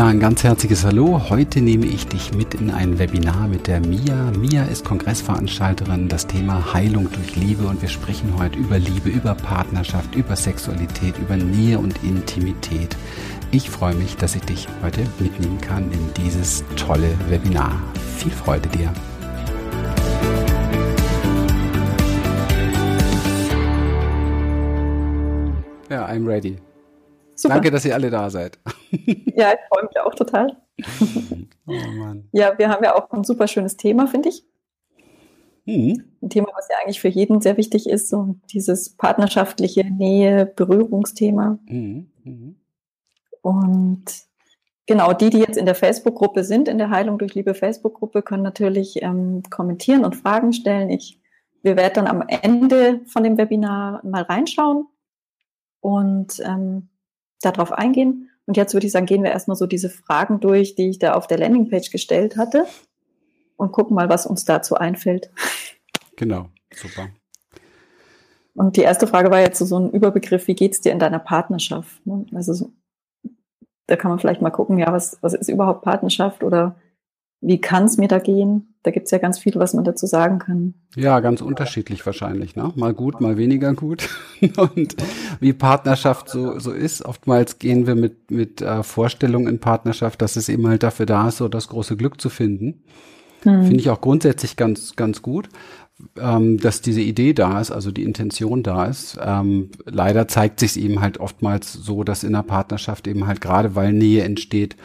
Ja, ein ganz herzliches Hallo. Heute nehme ich dich mit in ein Webinar mit der Mia. Mia ist Kongressveranstalterin, das Thema Heilung durch Liebe und wir sprechen heute über Liebe, über Partnerschaft, über Sexualität, über Nähe und Intimität. Ich freue mich, dass ich dich heute mitnehmen kann in dieses tolle Webinar. Viel Freude dir. Ja, I'm ready. Super. Danke, dass ihr alle da seid. Ja, ich freue mich auch total. Oh ja, wir haben ja auch ein super schönes Thema, finde ich. Mhm. Ein Thema, was ja eigentlich für jeden sehr wichtig ist, so dieses partnerschaftliche Nähe, Berührungsthema. Mhm. Mhm. Und genau, die, die jetzt in der Facebook-Gruppe sind, in der Heilung durch Liebe Facebook-Gruppe, können natürlich ähm, kommentieren und Fragen stellen. Ich, wir werden dann am Ende von dem Webinar mal reinschauen und ähm, darauf eingehen. Und jetzt würde ich sagen, gehen wir erstmal so diese Fragen durch, die ich da auf der Landingpage gestellt hatte und gucken mal, was uns dazu einfällt. Genau, super. Und die erste Frage war jetzt so, ein Überbegriff, wie geht es dir in deiner Partnerschaft? Ne? Also so, da kann man vielleicht mal gucken, ja, was, was ist überhaupt Partnerschaft oder wie kann es mir da gehen? Da gibt es ja ganz viel, was man dazu sagen kann. Ja, ganz unterschiedlich wahrscheinlich. Ne? Mal gut, mal weniger gut. Und wie Partnerschaft so, so ist, oftmals gehen wir mit, mit äh, Vorstellungen in Partnerschaft, dass es eben halt dafür da ist, so das große Glück zu finden. Hm. Finde ich auch grundsätzlich ganz, ganz gut ähm, dass diese Idee da ist, also die Intention da ist. Ähm, leider zeigt sich eben halt oftmals so, dass in der Partnerschaft eben halt gerade, weil Nähe entsteht,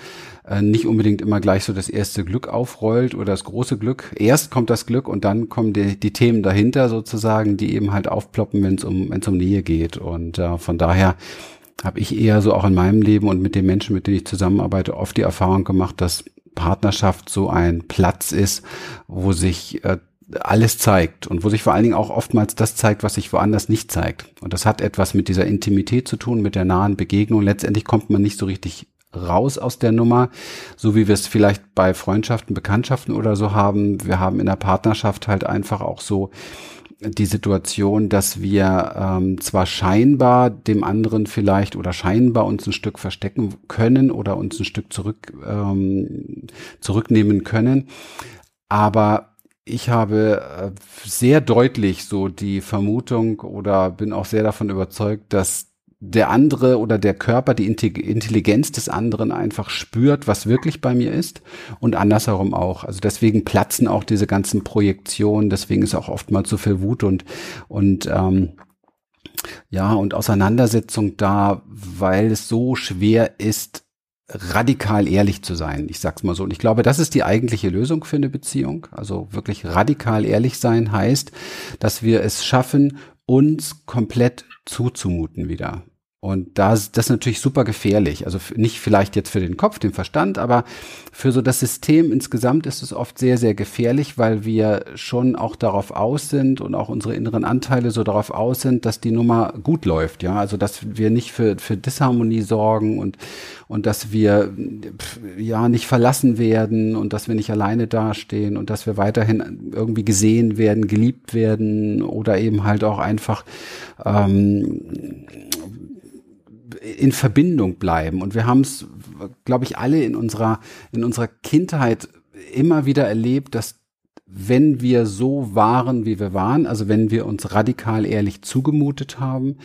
äh, nicht unbedingt immer gleich so das erste Glück aufrollt oder das große Glück. Erst kommt das Glück und dann kommen die, die Themen dahinter sozusagen, die eben halt aufploppen, wenn es um, wenn's um Nähe geht. Und äh, von daher habe ich eher so auch in meinem Leben und mit den Menschen, mit denen ich zusammenarbeite, oft die Erfahrung gemacht, dass Partnerschaft so ein Platz ist, wo sich äh, alles zeigt und wo sich vor allen Dingen auch oftmals das zeigt, was sich woanders nicht zeigt. Und das hat etwas mit dieser Intimität zu tun, mit der nahen Begegnung. Letztendlich kommt man nicht so richtig raus aus der Nummer, so wie wir es vielleicht bei Freundschaften, Bekanntschaften oder so haben. Wir haben in der Partnerschaft halt einfach auch so die Situation, dass wir ähm, zwar scheinbar dem anderen vielleicht oder scheinbar uns ein Stück verstecken können oder uns ein Stück zurück ähm, zurücknehmen können, aber ich habe äh, sehr deutlich so die Vermutung oder bin auch sehr davon überzeugt, dass der andere oder der Körper die Intelligenz des anderen einfach spürt, was wirklich bei mir ist und andersherum auch. Also deswegen platzen auch diese ganzen Projektionen, deswegen ist auch oftmals so viel Wut und und ähm, ja und Auseinandersetzung da, weil es so schwer ist, radikal ehrlich zu sein. Ich sag's mal so. Und ich glaube, das ist die eigentliche Lösung für eine Beziehung. Also wirklich radikal ehrlich sein heißt, dass wir es schaffen, uns komplett zuzumuten wieder. Und das, das ist natürlich super gefährlich. Also nicht vielleicht jetzt für den Kopf, den Verstand, aber für so das System insgesamt ist es oft sehr, sehr gefährlich, weil wir schon auch darauf aus sind und auch unsere inneren Anteile so darauf aus sind, dass die Nummer gut läuft. Ja, also dass wir nicht für, für Disharmonie sorgen und, und dass wir ja nicht verlassen werden und dass wir nicht alleine dastehen und dass wir weiterhin irgendwie gesehen werden, geliebt werden oder eben halt auch einfach ähm, in Verbindung bleiben. Und wir haben es, glaube ich, alle in unserer, in unserer Kindheit immer wieder erlebt, dass wenn wir so waren, wie wir waren, also wenn wir uns radikal ehrlich zugemutet haben,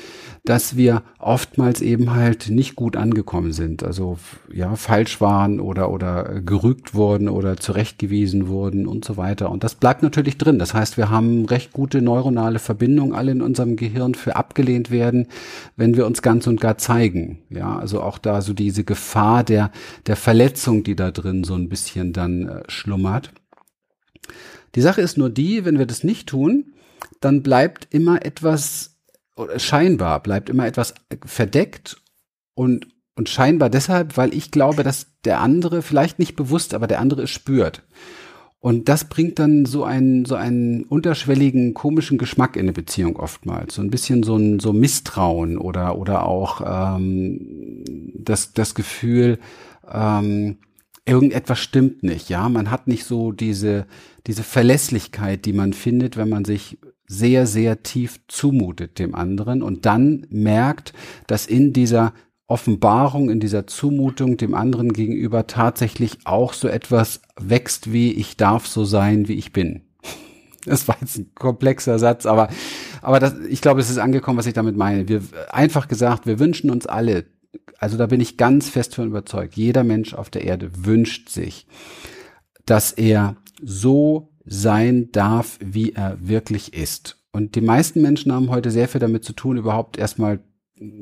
dass wir oftmals eben halt nicht gut angekommen sind, also ja falsch waren oder oder gerügt wurden oder zurechtgewiesen wurden und so weiter. Und das bleibt natürlich drin. Das heißt, wir haben recht gute neuronale Verbindungen alle in unserem Gehirn für abgelehnt werden, wenn wir uns ganz und gar zeigen. Ja, also auch da so diese Gefahr der der Verletzung, die da drin so ein bisschen dann äh, schlummert. Die Sache ist nur die, wenn wir das nicht tun, dann bleibt immer etwas, scheinbar bleibt immer etwas verdeckt und, und scheinbar deshalb, weil ich glaube, dass der andere, vielleicht nicht bewusst, aber der andere es spürt. Und das bringt dann so einen, so einen unterschwelligen, komischen Geschmack in eine Beziehung oftmals. So ein bisschen so ein so Misstrauen oder, oder auch ähm, das, das Gefühl, ähm, irgendetwas stimmt nicht, ja. Man hat nicht so diese, diese Verlässlichkeit, die man findet, wenn man sich sehr, sehr tief zumutet dem anderen und dann merkt, dass in dieser Offenbarung, in dieser Zumutung dem anderen gegenüber tatsächlich auch so etwas wächst wie ich darf so sein, wie ich bin. Das war jetzt ein komplexer Satz, aber, aber das, ich glaube, es ist angekommen, was ich damit meine. Wir, einfach gesagt, wir wünschen uns alle, also da bin ich ganz fest von überzeugt, jeder Mensch auf der Erde wünscht sich, dass er so sein darf, wie er wirklich ist. Und die meisten Menschen haben heute sehr viel damit zu tun, überhaupt erstmal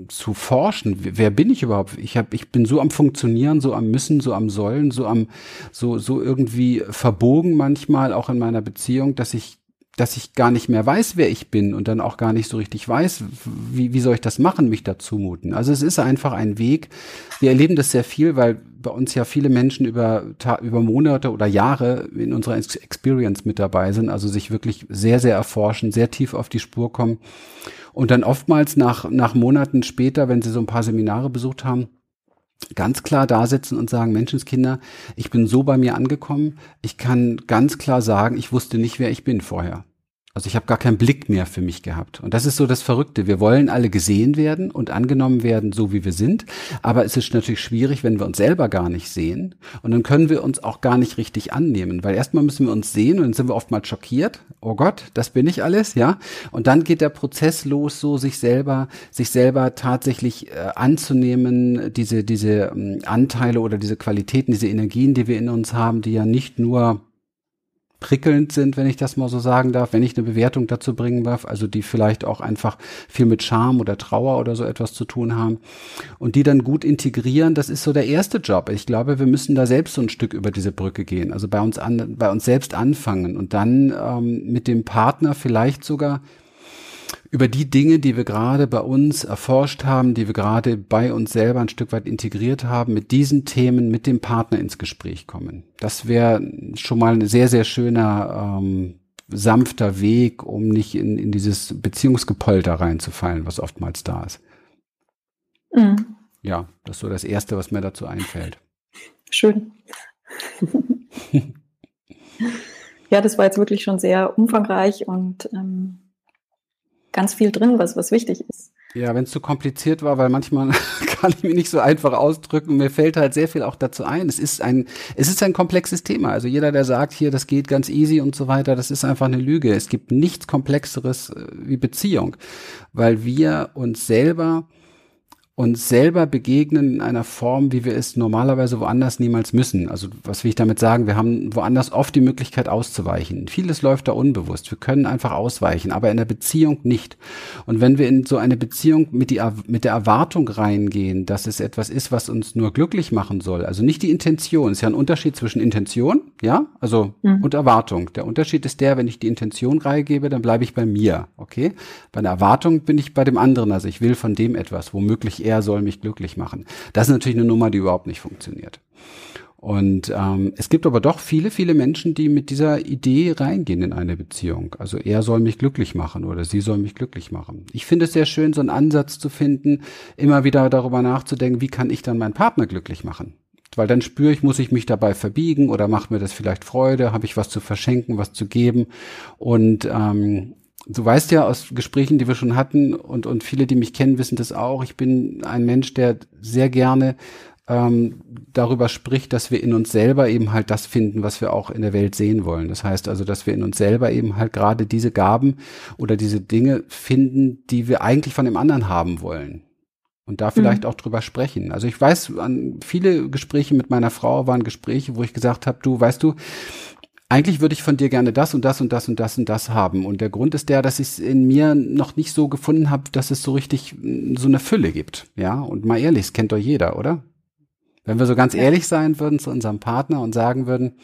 zu forschen, wer bin ich überhaupt? Ich habe, ich bin so am Funktionieren, so am Müssen, so am Sollen, so am, so so irgendwie verbogen manchmal auch in meiner Beziehung, dass ich dass ich gar nicht mehr weiß, wer ich bin und dann auch gar nicht so richtig weiß, wie, wie soll ich das machen, mich dazu muten. Also es ist einfach ein Weg. Wir erleben das sehr viel, weil bei uns ja viele Menschen über, über Monate oder Jahre in unserer Experience mit dabei sind, also sich wirklich sehr, sehr erforschen, sehr tief auf die Spur kommen und dann oftmals nach, nach Monaten später, wenn sie so ein paar Seminare besucht haben, ganz klar da sitzen und sagen, Menschenskinder, ich bin so bei mir angekommen, ich kann ganz klar sagen, ich wusste nicht, wer ich bin vorher. Also ich habe gar keinen Blick mehr für mich gehabt. Und das ist so das Verrückte. Wir wollen alle gesehen werden und angenommen werden, so wie wir sind. Aber es ist natürlich schwierig, wenn wir uns selber gar nicht sehen. Und dann können wir uns auch gar nicht richtig annehmen. Weil erstmal müssen wir uns sehen und dann sind wir oftmals schockiert. Oh Gott, das bin ich alles, ja. Und dann geht der Prozess los, so sich selber, sich selber tatsächlich äh, anzunehmen, diese, diese ähm, Anteile oder diese Qualitäten, diese Energien, die wir in uns haben, die ja nicht nur prickelnd sind, wenn ich das mal so sagen darf, wenn ich eine Bewertung dazu bringen darf, also die vielleicht auch einfach viel mit Charme oder Trauer oder so etwas zu tun haben und die dann gut integrieren, das ist so der erste Job. Ich glaube, wir müssen da selbst so ein Stück über diese Brücke gehen, also bei uns an, bei uns selbst anfangen und dann ähm, mit dem Partner vielleicht sogar über die Dinge, die wir gerade bei uns erforscht haben, die wir gerade bei uns selber ein Stück weit integriert haben, mit diesen Themen mit dem Partner ins Gespräch kommen. Das wäre schon mal ein sehr, sehr schöner, ähm, sanfter Weg, um nicht in, in dieses Beziehungsgepolter reinzufallen, was oftmals da ist. Mhm. Ja, das ist so das Erste, was mir dazu einfällt. Schön. ja, das war jetzt wirklich schon sehr umfangreich und ähm, ganz viel drin, was, was wichtig ist. Ja, wenn es zu kompliziert war, weil manchmal kann ich mich nicht so einfach ausdrücken. Mir fällt halt sehr viel auch dazu ein. Es ist ein, es ist ein komplexes Thema. Also jeder, der sagt hier, das geht ganz easy und so weiter, das ist einfach eine Lüge. Es gibt nichts komplexeres äh, wie Beziehung, weil wir uns selber uns selber begegnen in einer Form, wie wir es normalerweise woanders niemals müssen. Also was will ich damit sagen? Wir haben woanders oft die Möglichkeit auszuweichen. Vieles läuft da unbewusst. Wir können einfach ausweichen, aber in der Beziehung nicht. Und wenn wir in so eine Beziehung mit, die, mit der Erwartung reingehen, dass es etwas ist, was uns nur glücklich machen soll, also nicht die Intention, ist ja ein Unterschied zwischen Intention, ja, also mhm. und Erwartung. Der Unterschied ist der, wenn ich die Intention reingebe, dann bleibe ich bei mir, okay? Bei der Erwartung bin ich bei dem anderen, also ich will von dem etwas, womöglich er soll mich glücklich machen. Das ist natürlich eine Nummer, die überhaupt nicht funktioniert. Und ähm, es gibt aber doch viele, viele Menschen, die mit dieser Idee reingehen in eine Beziehung. Also er soll mich glücklich machen oder sie soll mich glücklich machen. Ich finde es sehr schön, so einen Ansatz zu finden, immer wieder darüber nachzudenken, wie kann ich dann meinen Partner glücklich machen? Weil dann spüre ich, muss ich mich dabei verbiegen oder macht mir das vielleicht Freude, habe ich was zu verschenken, was zu geben. Und ähm, du weißt ja aus Gesprächen, die wir schon hatten und, und viele, die mich kennen, wissen das auch. Ich bin ein Mensch, der sehr gerne ähm, darüber spricht, dass wir in uns selber eben halt das finden, was wir auch in der Welt sehen wollen. Das heißt also, dass wir in uns selber eben halt gerade diese Gaben oder diese Dinge finden, die wir eigentlich von dem anderen haben wollen. Und da vielleicht mhm. auch drüber sprechen. Also ich weiß, an viele Gespräche mit meiner Frau waren Gespräche, wo ich gesagt habe, du, weißt du, eigentlich würde ich von dir gerne das und das und das und das und das haben. Und der Grund ist der, dass ich es in mir noch nicht so gefunden habe, dass es so richtig mm, so eine Fülle gibt. Ja, und mal ehrlich, das kennt doch jeder, oder? Wenn wir so ganz ehrlich sein würden zu unserem Partner und sagen würden,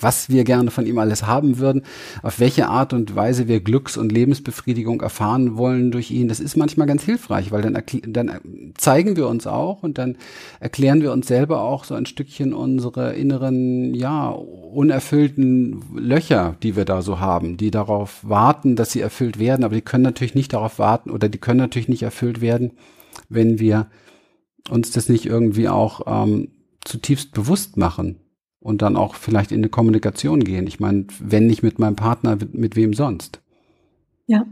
was wir gerne von ihm alles haben würden, auf welche Art und Weise wir Glücks- und Lebensbefriedigung erfahren wollen durch ihn. Das ist manchmal ganz hilfreich, weil dann, dann zeigen wir uns auch und dann erklären wir uns selber auch so ein Stückchen unsere inneren, ja, unerfüllten Löcher, die wir da so haben, die darauf warten, dass sie erfüllt werden, aber die können natürlich nicht darauf warten oder die können natürlich nicht erfüllt werden, wenn wir uns das nicht irgendwie auch ähm, zutiefst bewusst machen und dann auch vielleicht in eine Kommunikation gehen. Ich meine, wenn nicht mit meinem Partner, mit wem sonst? Ja.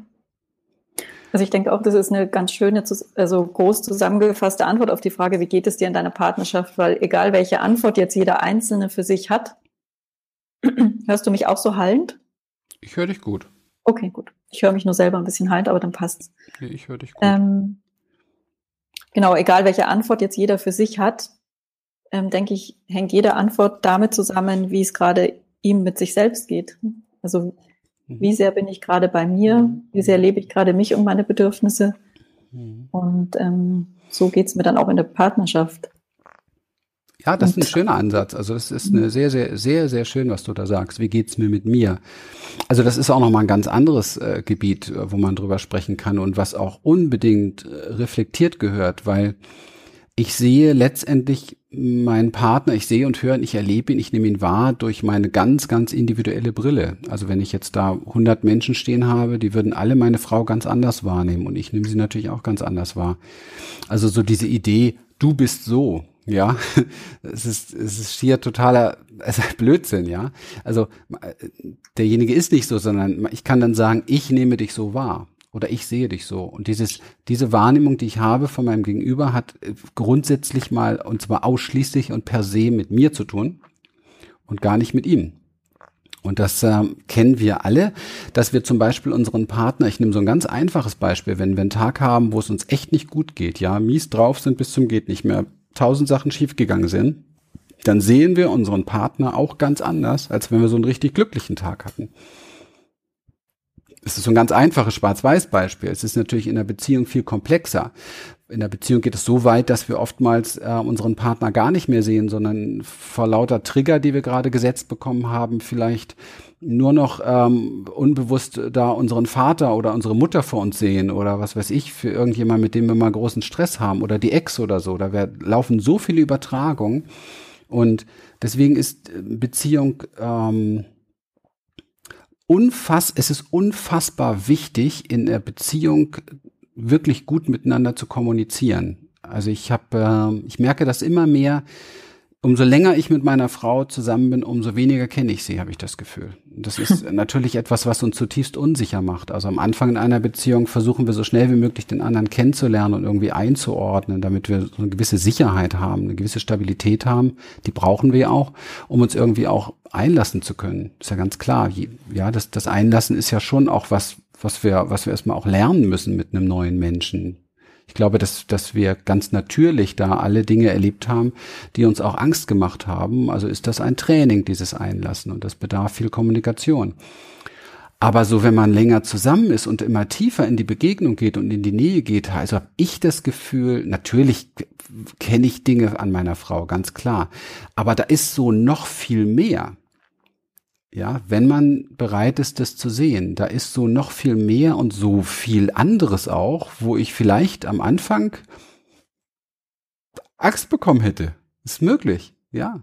Also ich denke auch, das ist eine ganz schöne, also groß zusammengefasste Antwort auf die Frage, wie geht es dir in deiner Partnerschaft? Weil egal welche Antwort jetzt jeder Einzelne für sich hat, hörst du mich auch so hallend? Ich höre dich gut. Okay, gut. Ich höre mich nur selber ein bisschen hallend, aber dann passt's. Okay, ich höre dich gut. Ähm, genau, egal welche Antwort jetzt jeder für sich hat, ähm, denke ich, hängt jede Antwort damit zusammen, wie es gerade ihm mit sich selbst geht. Also mhm. wie sehr bin ich gerade bei mir, mhm. wie sehr lebe ich gerade mich und meine Bedürfnisse. Mhm. Und ähm, so geht's mir dann auch in der Partnerschaft. Ja, das ist ein schöner Ansatz. Also es ist eine sehr, sehr, sehr, sehr schön, was du da sagst. Wie geht's mir mit mir? Also das ist auch nochmal ein ganz anderes äh, Gebiet, wo man drüber sprechen kann und was auch unbedingt äh, reflektiert gehört, weil ich sehe letztendlich meinen Partner, ich sehe und höre ihn, ich erlebe ihn, ich nehme ihn wahr durch meine ganz, ganz individuelle Brille. Also wenn ich jetzt da 100 Menschen stehen habe, die würden alle meine Frau ganz anders wahrnehmen und ich nehme sie natürlich auch ganz anders wahr. Also so diese Idee, du bist so, ja, es ist, es ist hier totaler es ist Blödsinn, ja. Also derjenige ist nicht so, sondern ich kann dann sagen, ich nehme dich so wahr oder ich sehe dich so. Und dieses, diese Wahrnehmung, die ich habe von meinem Gegenüber, hat äh, grundsätzlich mal, und zwar ausschließlich und per se mit mir zu tun und gar nicht mit ihm. Und das äh, kennen wir alle, dass wir zum Beispiel unseren Partner, ich nehme so ein ganz einfaches Beispiel, wenn wir einen Tag haben, wo es uns echt nicht gut geht, ja, mies drauf sind bis zum geht nicht mehr, tausend Sachen schiefgegangen sind, dann sehen wir unseren Partner auch ganz anders, als wenn wir so einen richtig glücklichen Tag hatten es ist so ein ganz einfaches Schwarz-Weiß-Beispiel. Es ist natürlich in der Beziehung viel komplexer. In der Beziehung geht es so weit, dass wir oftmals äh, unseren Partner gar nicht mehr sehen, sondern vor lauter Trigger, die wir gerade gesetzt bekommen haben, vielleicht nur noch ähm, unbewusst da unseren Vater oder unsere Mutter vor uns sehen oder was weiß ich, für irgendjemand, mit dem wir mal großen Stress haben oder die Ex oder so. Da wir, laufen so viele Übertragungen und deswegen ist Beziehung ähm, unfass, es ist unfassbar wichtig, in der Beziehung wirklich gut miteinander zu kommunizieren. Also ich habe, äh, ich merke das immer mehr, umso länger ich mit meiner Frau zusammen bin, umso weniger kenne ich sie, habe ich das Gefühl. Das ist natürlich etwas, was uns zutiefst unsicher macht. Also am Anfang in einer Beziehung versuchen wir so schnell wie möglich den anderen kennenzulernen und irgendwie einzuordnen, damit wir so eine gewisse Sicherheit haben, eine gewisse Stabilität haben. Die brauchen wir auch, um uns irgendwie auch einlassen zu können. Ist ja ganz klar. Ja, das, das Einlassen ist ja schon auch was, was wir, was wir erstmal auch lernen müssen mit einem neuen Menschen ich glaube, dass, dass wir ganz natürlich da alle Dinge erlebt haben, die uns auch Angst gemacht haben. Also ist das ein Training, dieses Einlassen und das bedarf viel Kommunikation. Aber so, wenn man länger zusammen ist und immer tiefer in die Begegnung geht und in die Nähe geht, also habe ich das Gefühl, natürlich kenne ich Dinge an meiner Frau, ganz klar. Aber da ist so noch viel mehr. Ja, wenn man bereit ist, das zu sehen, da ist so noch viel mehr und so viel anderes auch, wo ich vielleicht am Anfang Angst bekommen hätte. Ist möglich, ja.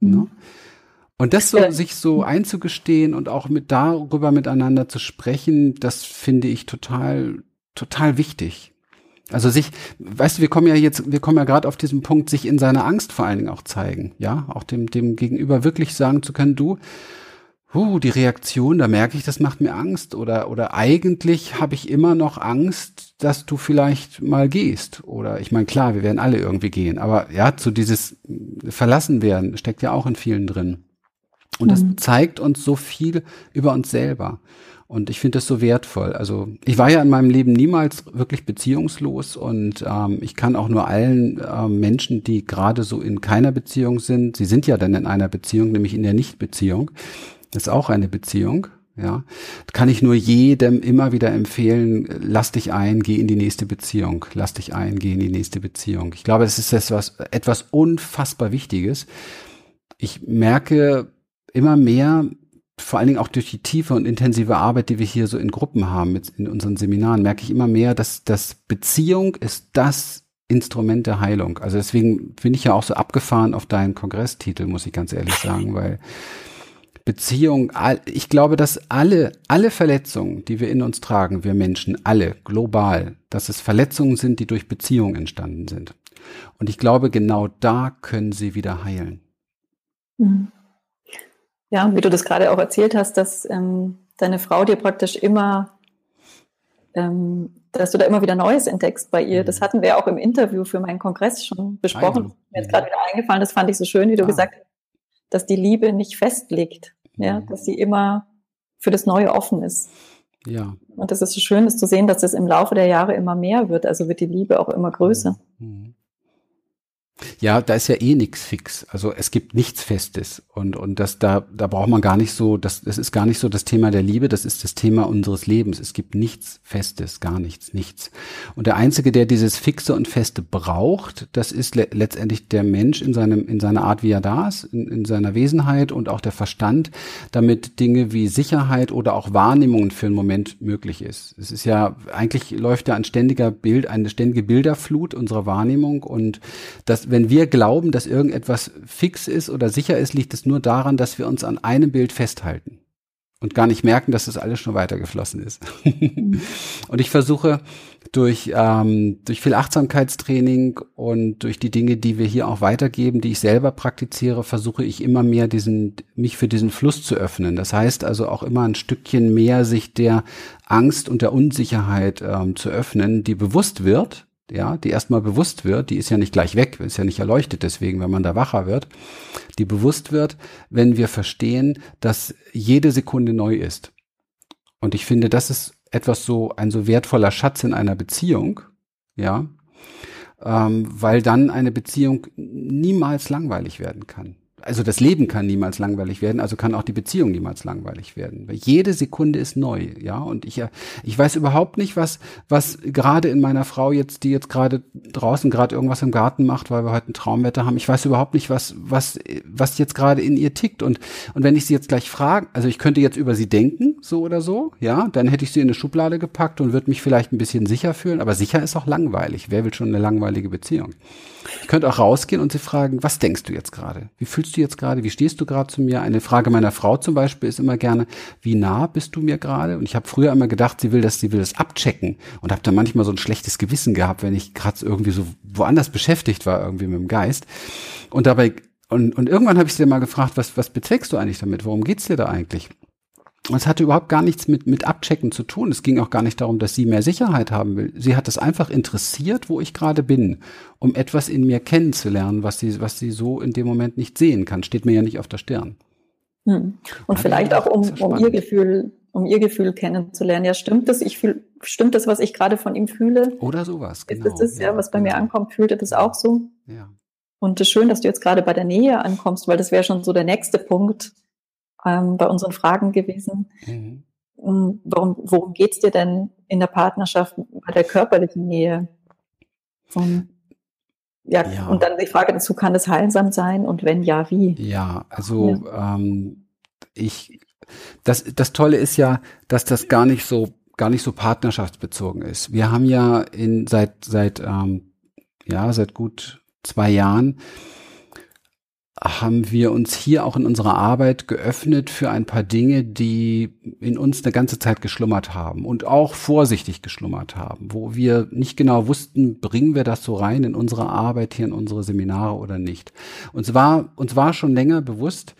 Mhm. Ne? Und das so, sich so einzugestehen und auch mit darüber miteinander zu sprechen, das finde ich total, total wichtig. Also sich, weißt du, wir kommen ja jetzt, wir kommen ja gerade auf diesen Punkt, sich in seiner Angst vor allen Dingen auch zeigen, ja, auch dem, dem Gegenüber wirklich sagen zu können, du, huh, die Reaktion, da merke ich, das macht mir Angst. Oder, oder eigentlich habe ich immer noch Angst, dass du vielleicht mal gehst. Oder ich meine, klar, wir werden alle irgendwie gehen. Aber ja, zu dieses Verlassen werden steckt ja auch in vielen drin. Und das mhm. zeigt uns so viel über uns selber. Und ich finde das so wertvoll. Also ich war ja in meinem Leben niemals wirklich beziehungslos und ähm, ich kann auch nur allen ähm, Menschen, die gerade so in keiner Beziehung sind, sie sind ja dann in einer Beziehung, nämlich in der Nichtbeziehung, ist auch eine Beziehung. Ja, kann ich nur jedem immer wieder empfehlen, lass dich ein, geh in die nächste Beziehung, lass dich ein, geh in die nächste Beziehung. Ich glaube, es ist etwas, etwas unfassbar Wichtiges. Ich merke immer mehr, vor allen Dingen auch durch die tiefe und intensive Arbeit, die wir hier so in Gruppen haben, mit, in unseren Seminaren, merke ich immer mehr, dass, dass Beziehung ist das Instrument der Heilung. Also deswegen bin ich ja auch so abgefahren auf deinen Kongresstitel, muss ich ganz ehrlich sagen, weil Beziehung, ich glaube, dass alle, alle Verletzungen, die wir in uns tragen, wir Menschen, alle, global, dass es Verletzungen sind, die durch Beziehung entstanden sind. Und ich glaube, genau da können sie wieder heilen. Mhm. Ja, wie du das gerade auch erzählt hast, dass ähm, deine Frau dir praktisch immer ähm, dass du da immer wieder Neues entdeckst bei ihr. Das mhm. hatten wir auch im Interview für meinen Kongress schon besprochen. Mir ist gerade wieder eingefallen, das fand ich so schön, wie du ah. gesagt hast, dass die Liebe nicht festlegt, ja, mhm. dass sie immer für das Neue offen ist. Ja. Und das ist so schön, das zu sehen, dass das im Laufe der Jahre immer mehr wird. Also wird die Liebe auch immer größer. Mhm. Ja, da ist ja eh nichts fix. Also es gibt nichts Festes. Und, und das, da, da braucht man gar nicht so, das, das ist gar nicht so das Thema der Liebe, das ist das Thema unseres Lebens. Es gibt nichts Festes, gar nichts, nichts. Und der Einzige, der dieses Fixe und Feste braucht, das ist le letztendlich der Mensch in seinem, in seiner Art, wie er da ist, in, in seiner Wesenheit und auch der Verstand, damit Dinge wie Sicherheit oder auch Wahrnehmungen für einen Moment möglich ist. Es ist ja, eigentlich läuft da ein ständiger Bild, eine ständige Bilderflut unserer Wahrnehmung und das wenn wir glauben, dass irgendetwas fix ist oder sicher ist, liegt es nur daran, dass wir uns an einem Bild festhalten und gar nicht merken, dass das alles schon weitergeflossen ist. und ich versuche durch, ähm, durch viel Achtsamkeitstraining und durch die Dinge, die wir hier auch weitergeben, die ich selber praktiziere, versuche ich immer mehr diesen, mich für diesen Fluss zu öffnen. Das heißt also auch immer ein Stückchen mehr sich der Angst und der Unsicherheit ähm, zu öffnen, die bewusst wird, ja, die erstmal bewusst wird, die ist ja nicht gleich weg, ist ja nicht erleuchtet deswegen, wenn man da wacher wird, die bewusst wird, wenn wir verstehen, dass jede Sekunde neu ist. Und ich finde, das ist etwas so, ein so wertvoller Schatz in einer Beziehung, ja, ähm, weil dann eine Beziehung niemals langweilig werden kann also das Leben kann niemals langweilig werden, also kann auch die Beziehung niemals langweilig werden. Weil jede Sekunde ist neu, ja. Und ich, ich weiß überhaupt nicht, was, was gerade in meiner Frau jetzt, die jetzt gerade draußen gerade irgendwas im Garten macht, weil wir heute ein Traumwetter haben. Ich weiß überhaupt nicht, was, was, was jetzt gerade in ihr tickt. Und, und wenn ich sie jetzt gleich frage, also ich könnte jetzt über sie denken, so oder so, ja, dann hätte ich sie in eine Schublade gepackt und würde mich vielleicht ein bisschen sicher fühlen. Aber sicher ist auch langweilig. Wer will schon eine langweilige Beziehung? Ich könnte auch rausgehen und sie fragen, was denkst du jetzt gerade? Wie fühlst du jetzt gerade? Wie stehst du gerade zu mir? Eine Frage meiner Frau zum Beispiel ist immer gerne, wie nah bist du mir gerade? Und ich habe früher immer gedacht, sie will das, sie will das abchecken und habe dann manchmal so ein schlechtes Gewissen gehabt, wenn ich gerade irgendwie so woanders beschäftigt war, irgendwie mit dem Geist. Und dabei und, und irgendwann habe ich sie mal gefragt, was, was bezweckst du eigentlich damit? Worum geht's dir da eigentlich? Es hatte überhaupt gar nichts mit, mit Abchecken zu tun. Es ging auch gar nicht darum, dass sie mehr Sicherheit haben will. Sie hat es einfach interessiert, wo ich gerade bin, um etwas in mir kennenzulernen, was sie, was sie so in dem Moment nicht sehen kann. Steht mir ja nicht auf der Stirn. Hm. Und ja, vielleicht auch, um, um ihr Gefühl, um ihr Gefühl kennenzulernen. Ja, stimmt das? Ich fühl, stimmt das, was ich gerade von ihm fühle? Oder sowas. Genau. Ist das, ja, ja was bei mir ankommt? Fühlt er das auch so? Ja. Und es ist schön, dass du jetzt gerade bei der Nähe ankommst, weil das wäre schon so der nächste Punkt ähm, bei unseren Fragen gewesen. Mhm. Ähm, warum, worum geht's dir denn in der Partnerschaft bei der körperlichen Nähe? Und, ja, ja, und dann die Frage dazu, kann es heilsam sein und wenn ja, wie? Ja, also ja. Ähm, ich, das, das Tolle ist ja, dass das gar nicht so gar nicht so partnerschaftsbezogen ist. Wir haben ja in seit seit ähm, ja seit gut zwei Jahren haben wir uns hier auch in unserer Arbeit geöffnet für ein paar Dinge, die in uns eine ganze Zeit geschlummert haben und auch vorsichtig geschlummert haben, wo wir nicht genau wussten, bringen wir das so rein in unsere Arbeit hier in unsere Seminare oder nicht. Uns war, uns war schon länger bewusst,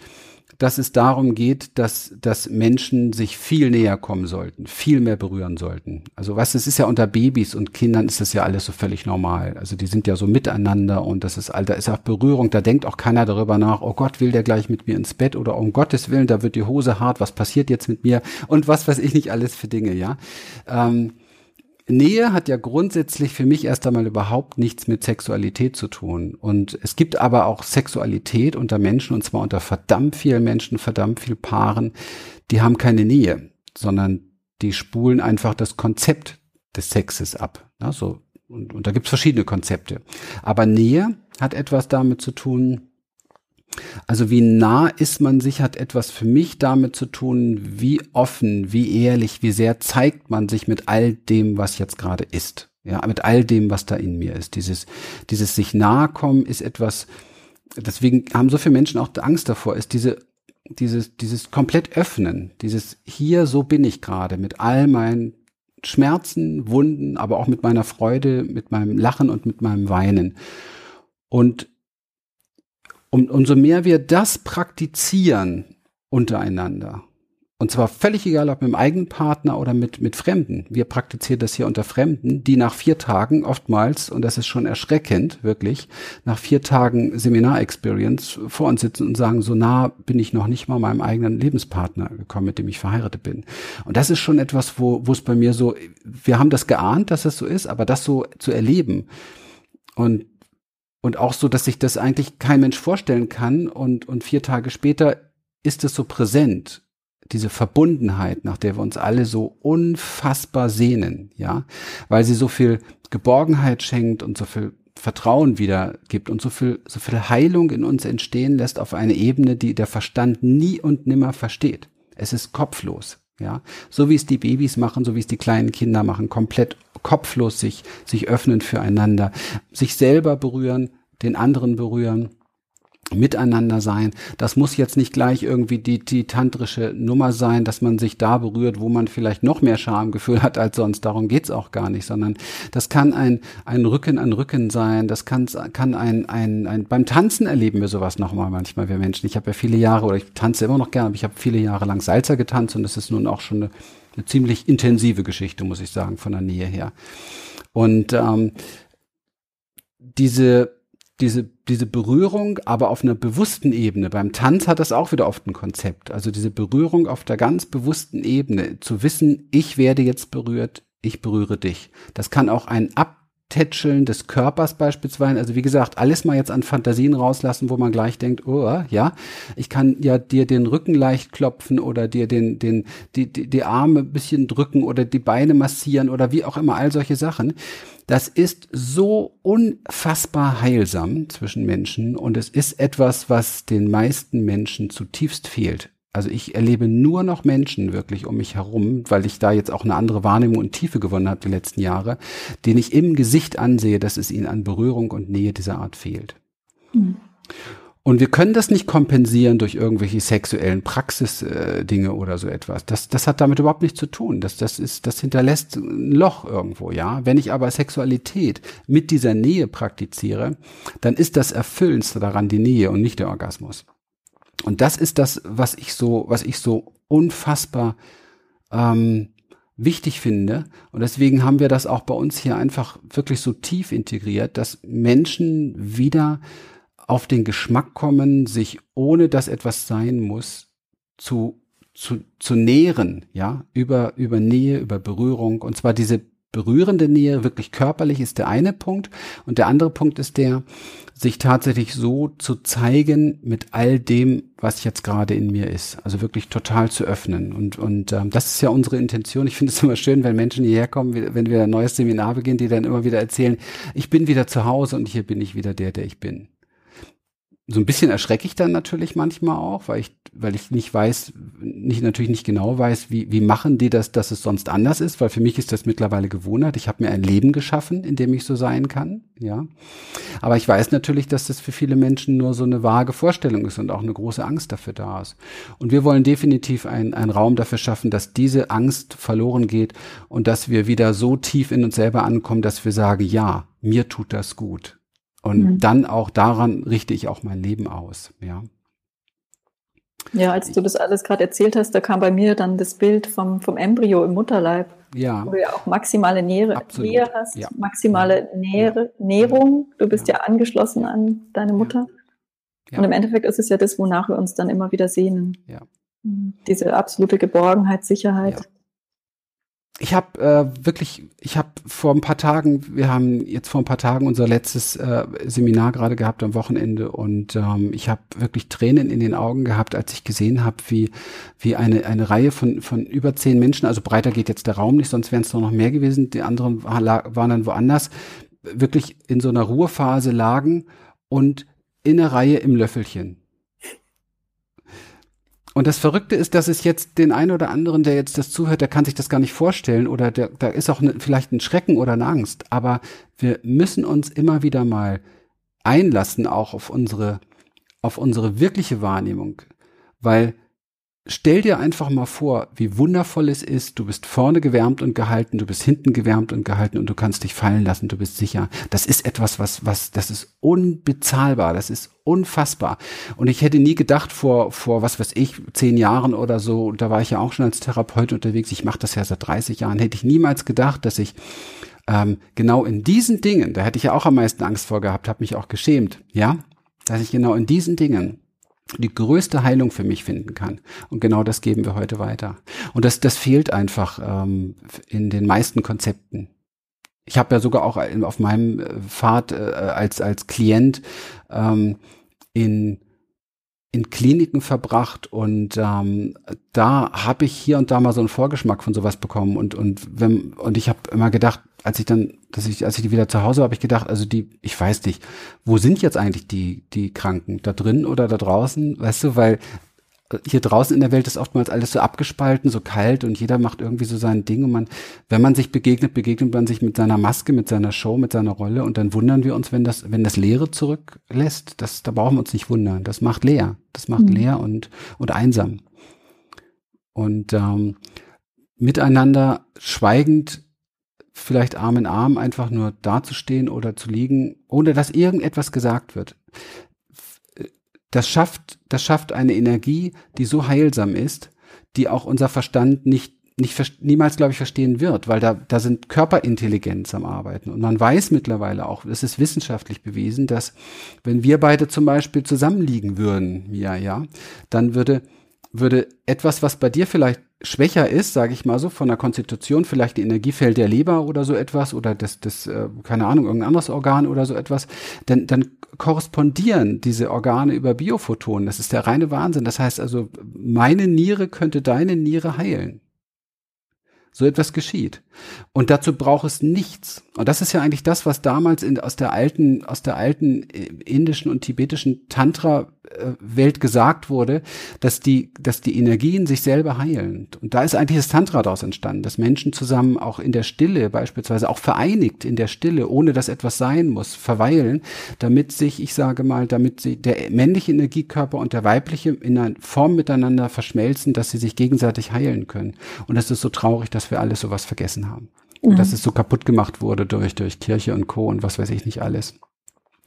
dass es darum geht, dass, dass Menschen sich viel näher kommen sollten, viel mehr berühren sollten. Also was, es ist ja unter Babys und Kindern ist das ja alles so völlig normal. Also die sind ja so miteinander und das ist, da ist auch Berührung, da denkt auch keiner darüber nach, oh Gott, will der gleich mit mir ins Bett oder um Gottes Willen, da wird die Hose hart, was passiert jetzt mit mir und was weiß ich nicht alles für Dinge, ja. Ähm, Nähe hat ja grundsätzlich für mich erst einmal überhaupt nichts mit Sexualität zu tun. Und es gibt aber auch Sexualität unter Menschen, und zwar unter verdammt vielen Menschen, verdammt viel Paaren, die haben keine Nähe, sondern die spulen einfach das Konzept des Sexes ab. Ja, so, und, und da gibt's verschiedene Konzepte. Aber Nähe hat etwas damit zu tun, also wie nah ist man sich, hat etwas für mich damit zu tun, wie offen, wie ehrlich, wie sehr zeigt man sich mit all dem, was jetzt gerade ist. Ja, mit all dem, was da in mir ist. Dieses, dieses sich nahe kommen ist etwas, deswegen haben so viele Menschen auch Angst davor, ist diese, dieses, dieses komplett öffnen, dieses hier, so bin ich gerade, mit all meinen Schmerzen, Wunden, aber auch mit meiner Freude, mit meinem Lachen und mit meinem Weinen. Und um, umso mehr wir das praktizieren untereinander, Und zwar völlig egal, ob mit dem eigenen Partner oder mit, mit Fremden. Wir praktizieren das hier unter Fremden, die nach vier Tagen oftmals, und das ist schon erschreckend, wirklich, nach vier Tagen Seminar-Experience vor uns sitzen und sagen, so nah bin ich noch nicht mal meinem eigenen Lebenspartner gekommen, mit dem ich verheiratet bin. Und das ist schon etwas, wo, wo es bei mir so, wir haben das geahnt, dass es so ist, aber das so zu erleben und und auch so, dass sich das eigentlich kein Mensch vorstellen kann und, und vier Tage später ist es so präsent diese Verbundenheit, nach der wir uns alle so unfassbar sehnen, ja, weil sie so viel Geborgenheit schenkt und so viel Vertrauen wieder gibt und so viel, so viel Heilung in uns entstehen lässt auf eine Ebene, die der Verstand nie und nimmer versteht. Es ist kopflos, ja. So wie es die Babys machen, so wie es die kleinen Kinder machen, komplett kopflos sich, sich öffnen füreinander, sich selber berühren, den anderen berühren Miteinander sein. Das muss jetzt nicht gleich irgendwie die, die tantrische Nummer sein, dass man sich da berührt, wo man vielleicht noch mehr Schamgefühl hat als sonst. Darum geht's auch gar nicht, sondern das kann ein, ein Rücken an Rücken sein. Das kann, kann ein, ein, ein, beim Tanzen erleben wir sowas nochmal manchmal, wir Menschen. Ich habe ja viele Jahre, oder ich tanze immer noch gerne, aber ich habe viele Jahre lang Salzer getanzt und das ist nun auch schon eine, eine ziemlich intensive Geschichte, muss ich sagen, von der Nähe her. Und ähm, diese diese, diese Berührung, aber auf einer bewussten Ebene. Beim Tanz hat das auch wieder oft ein Konzept. Also diese Berührung auf der ganz bewussten Ebene. Zu wissen, ich werde jetzt berührt, ich berühre dich. Das kann auch ein Ab Tätscheln des Körpers beispielsweise. Also wie gesagt, alles mal jetzt an Fantasien rauslassen, wo man gleich denkt, oh, ja, ich kann ja dir den Rücken leicht klopfen oder dir den, den, die, die, die Arme ein bisschen drücken oder die Beine massieren oder wie auch immer, all solche Sachen. Das ist so unfassbar heilsam zwischen Menschen und es ist etwas, was den meisten Menschen zutiefst fehlt. Also ich erlebe nur noch Menschen wirklich um mich herum, weil ich da jetzt auch eine andere Wahrnehmung und Tiefe gewonnen habe die letzten Jahre, den ich im Gesicht ansehe, dass es ihnen an Berührung und Nähe dieser Art fehlt. Mhm. Und wir können das nicht kompensieren durch irgendwelche sexuellen Praxis-Dinge äh, oder so etwas. Das, das hat damit überhaupt nichts zu tun. Das, das ist, das hinterlässt ein Loch irgendwo, ja. Wenn ich aber Sexualität mit dieser Nähe praktiziere, dann ist das Erfüllendste daran die Nähe und nicht der Orgasmus. Und das ist das, was ich so, was ich so unfassbar ähm, wichtig finde. Und deswegen haben wir das auch bei uns hier einfach wirklich so tief integriert, dass Menschen wieder auf den Geschmack kommen, sich ohne dass etwas sein muss, zu, zu, zu nähren, ja, über, über Nähe, über Berührung. Und zwar diese berührende Nähe, wirklich körperlich ist der eine Punkt. Und der andere Punkt ist der, sich tatsächlich so zu zeigen mit all dem, was jetzt gerade in mir ist. Also wirklich total zu öffnen. Und, und ähm, das ist ja unsere Intention. Ich finde es immer schön, wenn Menschen hierher kommen, wenn wir ein neues Seminar beginnen, die dann immer wieder erzählen, ich bin wieder zu Hause und hier bin ich wieder der, der ich bin so ein bisschen erschrecke ich dann natürlich manchmal auch, weil ich, weil ich nicht weiß, nicht natürlich nicht genau weiß, wie, wie machen die das, dass es sonst anders ist, weil für mich ist das mittlerweile Gewohnheit. Ich habe mir ein Leben geschaffen, in dem ich so sein kann, ja. Aber ich weiß natürlich, dass das für viele Menschen nur so eine vage Vorstellung ist und auch eine große Angst dafür da ist. Und wir wollen definitiv einen, einen Raum dafür schaffen, dass diese Angst verloren geht und dass wir wieder so tief in uns selber ankommen, dass wir sagen, ja, mir tut das gut und mhm. dann auch daran richte ich auch mein Leben aus, ja. Ja, als du das alles gerade erzählt hast, da kam bei mir dann das Bild vom, vom Embryo im Mutterleib. Ja. Wo du ja auch maximale Nähe, Nähe hast, ja. maximale Nähe, ja. Nährung. Du bist ja. angeschlossen an deine Mutter. Und im Endeffekt ist es ja das, wonach wir uns dann immer wieder sehnen. Mhm. Diese absolute Geborgenheit, Sicherheit ich habe äh, wirklich, ich habe vor ein paar Tagen, wir haben jetzt vor ein paar Tagen unser letztes äh, Seminar gerade gehabt am Wochenende und ähm, ich habe wirklich Tränen in den Augen gehabt, als ich gesehen habe, wie wie eine eine Reihe von von über zehn Menschen, also breiter geht jetzt der Raum nicht, sonst wären es noch mehr gewesen. Die anderen waren dann woanders, wirklich in so einer Ruhephase lagen und in der Reihe im Löffelchen. Und das Verrückte ist, dass es jetzt den einen oder anderen, der jetzt das zuhört, der kann sich das gar nicht vorstellen oder der, da ist auch ne, vielleicht ein Schrecken oder eine Angst. Aber wir müssen uns immer wieder mal einlassen, auch auf unsere, auf unsere wirkliche Wahrnehmung. Weil stell dir einfach mal vor, wie wundervoll es ist. Du bist vorne gewärmt und gehalten, du bist hinten gewärmt und gehalten und du kannst dich fallen lassen, du bist sicher. Das ist etwas, was, was, das ist unbezahlbar, das ist unfassbar. Und ich hätte nie gedacht vor, vor, was weiß ich, zehn Jahren oder so, und da war ich ja auch schon als Therapeut unterwegs, ich mache das ja seit 30 Jahren, hätte ich niemals gedacht, dass ich ähm, genau in diesen Dingen, da hätte ich ja auch am meisten Angst vor gehabt, habe mich auch geschämt, ja, dass ich genau in diesen Dingen die größte Heilung für mich finden kann. Und genau das geben wir heute weiter. Und das, das fehlt einfach ähm, in den meisten Konzepten. Ich habe ja sogar auch auf meinem äh, Pfad äh, als, als Klient ähm, in in Kliniken verbracht und ähm, da habe ich hier und da mal so einen Vorgeschmack von sowas bekommen und und wenn und ich habe immer gedacht, als ich dann, dass ich als ich die wieder zu Hause habe ich gedacht, also die, ich weiß nicht, wo sind jetzt eigentlich die die Kranken, da drin oder da draußen, weißt du, weil hier draußen in der Welt ist oftmals alles so abgespalten, so kalt und jeder macht irgendwie so sein Ding und man, wenn man sich begegnet, begegnet man sich mit seiner Maske, mit seiner Show, mit seiner Rolle und dann wundern wir uns, wenn das, wenn das Leere zurücklässt, das, da brauchen wir uns nicht wundern. Das macht leer. Das macht mhm. leer und, und einsam. Und ähm, miteinander schweigend, vielleicht Arm in Arm einfach nur dazustehen oder zu liegen, ohne dass irgendetwas gesagt wird das schafft, das schafft eine Energie, die so heilsam ist, die auch unser Verstand nicht nicht niemals, glaube ich, verstehen wird, weil da, da sind Körperintelligenz am Arbeiten. Und man weiß mittlerweile auch, es ist wissenschaftlich bewiesen, dass wenn wir beide zum Beispiel zusammenliegen würden, ja, ja, dann würde, würde etwas, was bei dir vielleicht schwächer ist, sage ich mal so, von der Konstitution, vielleicht die Energiefeld der Leber oder so etwas oder das, das äh, keine Ahnung, irgendein anderes Organ oder so etwas, dann, dann korrespondieren diese Organe über Biophotonen. Das ist der reine Wahnsinn. Das heißt also, meine Niere könnte deine Niere heilen. So etwas geschieht. Und dazu braucht es nichts. Und das ist ja eigentlich das, was damals in, aus der alten, aus der alten äh, indischen und tibetischen Tantra-Welt gesagt wurde, dass die, dass die Energien sich selber heilen. Und da ist eigentlich das Tantra daraus entstanden, dass Menschen zusammen auch in der Stille beispielsweise, auch vereinigt in der Stille, ohne dass etwas sein muss, verweilen, damit sich, ich sage mal, damit sie, der männliche Energiekörper und der weibliche in einer Form miteinander verschmelzen, dass sie sich gegenseitig heilen können. Und es ist so traurig, dass wir alles sowas vergessen haben. Mhm. Dass es so kaputt gemacht wurde durch, durch Kirche und Co. und was weiß ich nicht alles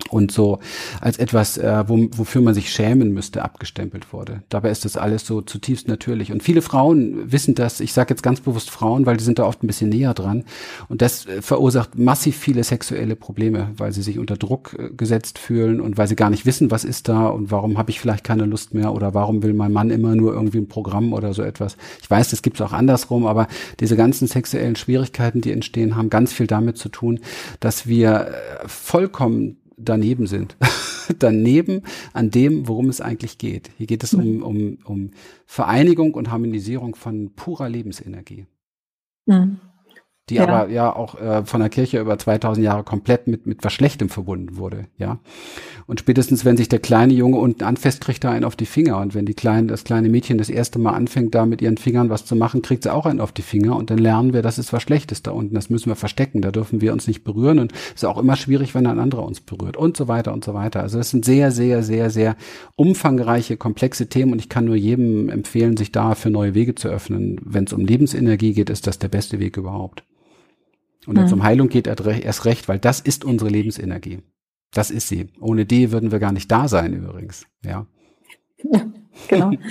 und so als etwas, äh, wo, wofür man sich schämen müsste, abgestempelt wurde. Dabei ist das alles so zutiefst natürlich. Und viele Frauen wissen das, ich sage jetzt ganz bewusst Frauen, weil die sind da oft ein bisschen näher dran. Und das äh, verursacht massiv viele sexuelle Probleme, weil sie sich unter Druck äh, gesetzt fühlen und weil sie gar nicht wissen, was ist da und warum habe ich vielleicht keine Lust mehr oder warum will mein Mann immer nur irgendwie ein Programm oder so etwas. Ich weiß, das gibt es auch andersrum, aber diese ganzen sexuellen Schwierigkeiten, die entstehen, haben ganz viel damit zu tun, dass wir äh, vollkommen daneben sind. daneben an dem, worum es eigentlich geht. Hier geht es um, um, um Vereinigung und Harmonisierung von purer Lebensenergie. Mhm die ja. aber ja auch äh, von der Kirche über 2000 Jahre komplett mit, mit was Schlechtem verbunden wurde, ja. Und spätestens, wenn sich der kleine Junge unten anfasst, kriegt er einen auf die Finger. Und wenn die kleine, das kleine Mädchen das erste Mal anfängt, da mit ihren Fingern was zu machen, kriegt sie auch einen auf die Finger. Und dann lernen wir, das ist was Schlechtes da unten. Das müssen wir verstecken. Da dürfen wir uns nicht berühren. Und es ist auch immer schwierig, wenn ein anderer uns berührt. Und so weiter und so weiter. Also das sind sehr, sehr, sehr, sehr umfangreiche, komplexe Themen. Und ich kann nur jedem empfehlen, sich da für neue Wege zu öffnen. Wenn es um Lebensenergie geht, ist das der beste Weg überhaupt. Und wenn es mhm. um Heilung geht, erst recht, weil das ist unsere Lebensenergie. Das ist sie. Ohne die würden wir gar nicht da sein übrigens. Ja. ja genau.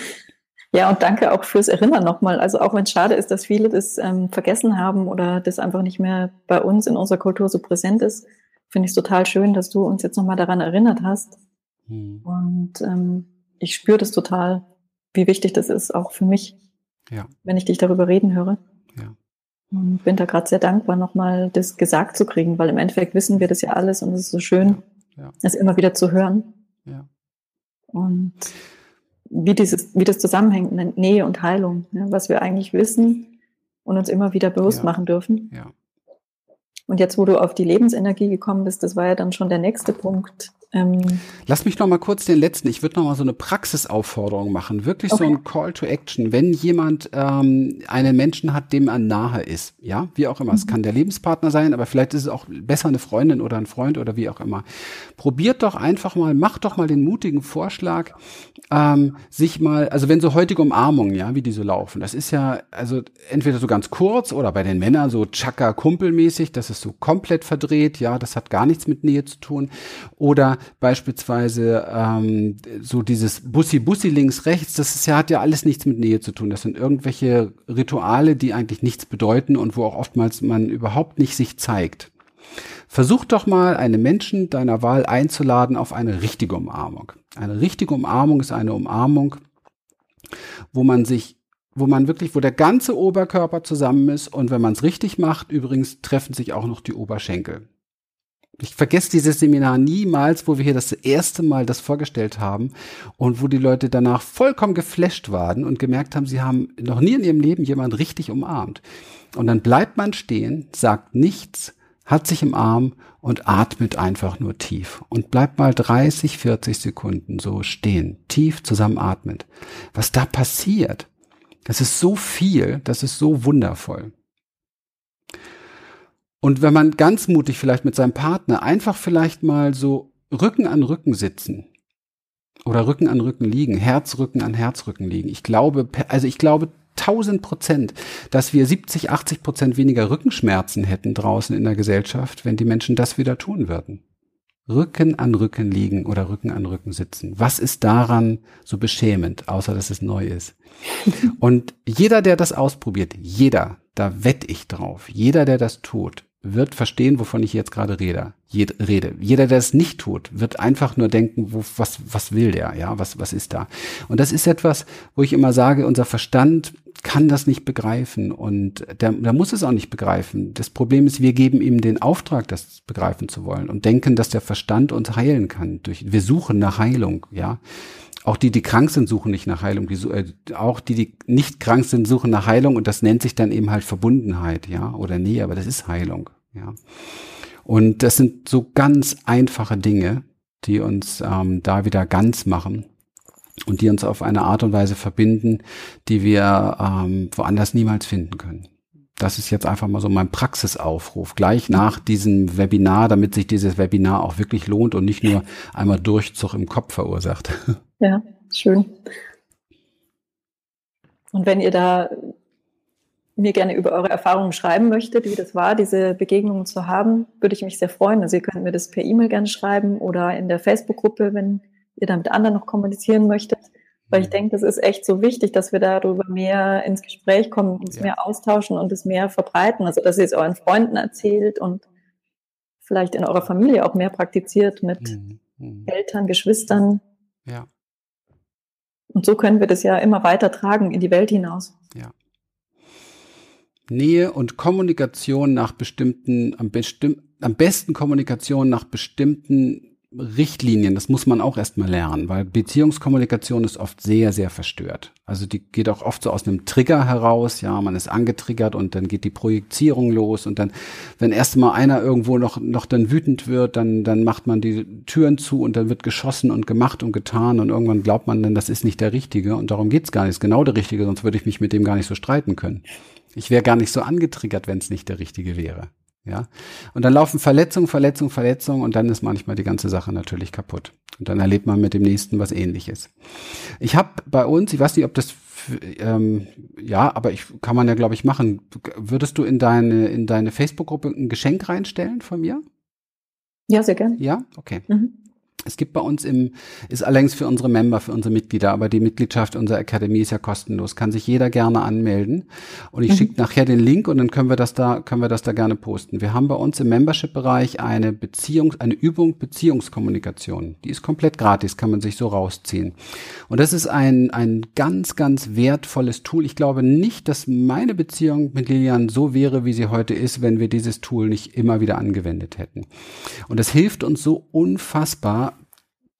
Ja, und danke auch fürs Erinnern nochmal. Also auch wenn es schade ist, dass viele das ähm, vergessen haben oder das einfach nicht mehr bei uns in unserer Kultur so präsent ist, finde ich es total schön, dass du uns jetzt nochmal daran erinnert hast. Hm. Und ähm, ich spüre das total, wie wichtig das ist, auch für mich, ja. wenn ich dich darüber reden höre. Und bin da gerade sehr dankbar, nochmal das gesagt zu kriegen, weil im Endeffekt wissen wir das ja alles und es ist so schön, ja, das immer wieder zu hören. Ja. Und wie dieses, wie das zusammenhängt, Nähe und Heilung, ja, was wir eigentlich wissen und uns immer wieder bewusst ja. machen dürfen. Ja. Und jetzt, wo du auf die Lebensenergie gekommen bist, das war ja dann schon der nächste Punkt, Ähm, Lass mich noch mal kurz den letzten. Ich würde noch mal so eine Praxisaufforderung machen, wirklich okay. so ein Call to Action. Wenn jemand ähm, einen Menschen hat, dem er nahe ist, ja, wie auch immer. Mhm. Es kann der Lebenspartner sein, aber vielleicht ist es auch besser eine Freundin oder ein Freund oder wie auch immer. Probiert doch einfach mal, macht doch mal den mutigen Vorschlag, ähm, sich mal, also wenn so heutige Umarmungen, ja, wie die so laufen, das ist ja, also entweder so ganz kurz oder bei den Männern so Chaka kumpelmäßig, das ist so komplett verdreht, ja, das hat gar nichts mit Nähe zu tun. Oder beispielsweise ähm, so dieses Bussi-Bussi links-rechts, das ist ja, hat ja alles nichts mit Nähe zu tun. Das sind irgendwelche Rituale, die eigentlich nichts bedeuten und wo auch oftmals man überhaupt nicht sich zeigt. Versuch doch mal, einen Menschen deiner Wahl einzuladen auf eine richtige Umarmung. Eine richtige Umarmung ist eine Umarmung, wo man sich wo man wirklich, wo der ganze Oberkörper zusammen ist und wenn man es richtig macht, übrigens treffen sich auch noch die Oberschenkel ich vergesse dieses Seminar niemals, wo wir hier das erste Mal das vorgestellt haben und wo die Leute danach vollkommen geflasht waren und gemerkt haben, sie haben noch nie in ihrem Leben jemand richtig umarmt. Und dann bleibt man stehen, sagt nichts, hat sich im Arm und atmet einfach nur tief und bleibt mal 30, 40 Sekunden so stehen, tief zusammenatmend. Was da passiert, das ist so viel, das ist so wundervoll. Und wenn man ganz mutig vielleicht mit seinem Partner einfach vielleicht mal so Rücken an Rücken sitzen oder Rücken an Rücken liegen, Herzrücken an Herzrücken liegen. Ich glaube, also ich glaube 1000 Prozent, dass wir 70, 80 Prozent weniger Rückenschmerzen hätten draußen in der Gesellschaft, wenn die Menschen das wieder tun würden. Rücken an Rücken liegen oder Rücken an Rücken sitzen. Was ist daran so beschämend, außer dass es neu ist? Und jeder, der das ausprobiert, jeder, da wette ich drauf, jeder, der das tut, wird verstehen, wovon ich jetzt gerade rede. Jed, rede. Jeder, der es nicht tut, wird einfach nur denken, wo, was, was will der? Ja, was, was ist da? Und das ist etwas, wo ich immer sage, unser Verstand kann das nicht begreifen und der, der muss es auch nicht begreifen. Das Problem ist, wir geben ihm den Auftrag, das begreifen zu wollen und denken, dass der Verstand uns heilen kann. Durch, wir suchen nach Heilung, ja. Auch die, die krank sind, suchen nicht nach Heilung. Die, äh, auch die, die nicht krank sind, suchen nach Heilung und das nennt sich dann eben halt Verbundenheit, ja, oder nee, aber das ist Heilung, ja. Und das sind so ganz einfache Dinge, die uns ähm, da wieder ganz machen und die uns auf eine Art und Weise verbinden, die wir ähm, woanders niemals finden können. Das ist jetzt einfach mal so mein Praxisaufruf. Gleich nach diesem Webinar, damit sich dieses Webinar auch wirklich lohnt und nicht nur einmal Durchzug im Kopf verursacht. Ja, schön. Und wenn ihr da mir gerne über eure Erfahrungen schreiben möchtet, wie das war, diese Begegnungen zu haben, würde ich mich sehr freuen. Also ihr könnt mir das per E-Mail gerne schreiben oder in der Facebook-Gruppe, wenn ihr da mit anderen noch kommunizieren möchtet. Weil ich mhm. denke, das ist echt so wichtig, dass wir darüber mehr ins Gespräch kommen, uns ja. mehr austauschen und es mehr verbreiten. Also, dass ihr es euren Freunden erzählt und vielleicht in eurer Familie auch mehr praktiziert mit mhm. Mhm. Eltern, Geschwistern. Ja. Und so können wir das ja immer weiter tragen in die Welt hinaus. Ja. Nähe und Kommunikation nach bestimmten, am, bestimm, am besten Kommunikation nach bestimmten Richtlinien, das muss man auch erstmal lernen, weil Beziehungskommunikation ist oft sehr, sehr verstört. Also die geht auch oft so aus einem Trigger heraus, ja, man ist angetriggert und dann geht die Projizierung los und dann, wenn erst mal einer irgendwo noch, noch dann wütend wird, dann, dann macht man die Türen zu und dann wird geschossen und gemacht und getan und irgendwann glaubt man dann, das ist nicht der Richtige und darum geht's gar nicht, ist genau der Richtige, sonst würde ich mich mit dem gar nicht so streiten können. Ich wäre gar nicht so angetriggert, wenn es nicht der Richtige wäre. Ja. Und dann laufen Verletzungen, Verletzungen, Verletzungen und dann ist manchmal die ganze Sache natürlich kaputt. Und dann erlebt man mit dem nächsten was ähnliches. Ich habe bei uns, ich weiß nicht, ob das ähm, ja, aber ich kann man ja, glaube ich, machen. Würdest du in deine, in deine Facebook-Gruppe ein Geschenk reinstellen von mir? Ja, sehr gerne. Ja, okay. Mhm. Es gibt bei uns im, ist allerdings für unsere Member, für unsere Mitglieder, aber die Mitgliedschaft unserer Akademie ist ja kostenlos. Kann sich jeder gerne anmelden. Und ich mhm. schicke nachher den Link und dann können wir das da, können wir das da gerne posten. Wir haben bei uns im Membership-Bereich eine Beziehung, eine Übung Beziehungskommunikation. Die ist komplett gratis, kann man sich so rausziehen. Und das ist ein, ein ganz, ganz wertvolles Tool. Ich glaube nicht, dass meine Beziehung mit Lilian so wäre, wie sie heute ist, wenn wir dieses Tool nicht immer wieder angewendet hätten. Und das hilft uns so unfassbar,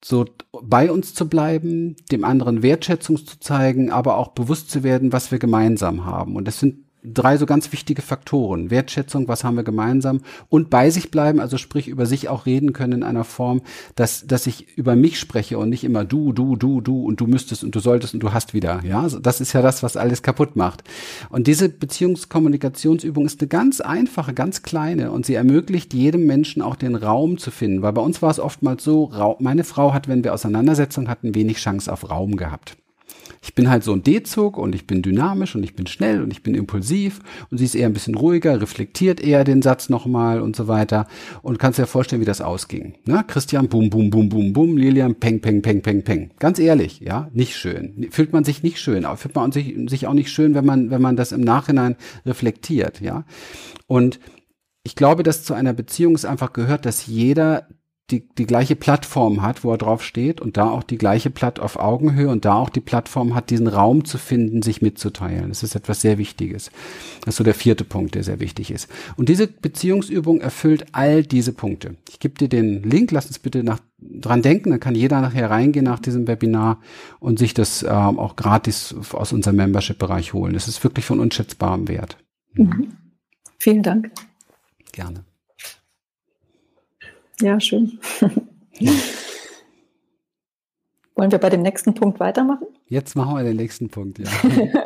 so bei uns zu bleiben, dem anderen Wertschätzung zu zeigen, aber auch bewusst zu werden, was wir gemeinsam haben. Und das sind drei so ganz wichtige Faktoren. Wertschätzung, was haben wir gemeinsam und bei sich bleiben, also sprich über sich auch reden können in einer Form, dass, dass ich über mich spreche und nicht immer du, du, du, du und du müsstest und du solltest und du hast wieder. Ja, das ist ja das, was alles kaputt macht. Und diese Beziehungskommunikationsübung ist eine ganz einfache, ganz kleine und sie ermöglicht jedem Menschen auch den Raum zu finden, weil bei uns war es oftmals so, meine Frau hat, wenn wir Auseinandersetzungen hatten, wenig Chance auf Raum gehabt ich bin halt so ein D-Zug und ich bin dynamisch und ich bin schnell und ich bin impulsiv und sie ist eher ein bisschen ruhiger, reflektiert eher den Satz nochmal und so weiter und kannst dir vorstellen, wie das ausging. Ne? Christian, bum, bum, bum, bum, bum, Lilian, peng, peng, peng, peng, peng. Ganz ehrlich, ja, nicht schön. Fühlt man sich nicht schön, fühlt man sich, sich auch nicht schön, wenn man, wenn man das im Nachhinein reflektiert, ja. Und ich glaube, dass zu einer Beziehung es einfach gehört, dass jeder die, die gleiche Plattform hat, wo er drauf steht und da auch die gleiche Platt auf Augenhöhe und da auch die Plattform hat, diesen Raum zu finden, sich mitzuteilen. Das ist etwas sehr Wichtiges. Das ist so der vierte Punkt, der sehr wichtig ist. Und diese Beziehungsübung erfüllt all diese Punkte. Ich gebe dir den Link, lass uns bitte nach, dran denken, dann kann jeder nachher reingehen nach diesem Webinar und sich das ähm, auch gratis aus unserem Membership-Bereich holen. Das ist wirklich von unschätzbarem Wert. Mhm. Vielen Dank. Gerne. Ja, schön. Wollen wir bei dem nächsten Punkt weitermachen? Jetzt machen wir den nächsten Punkt, ja.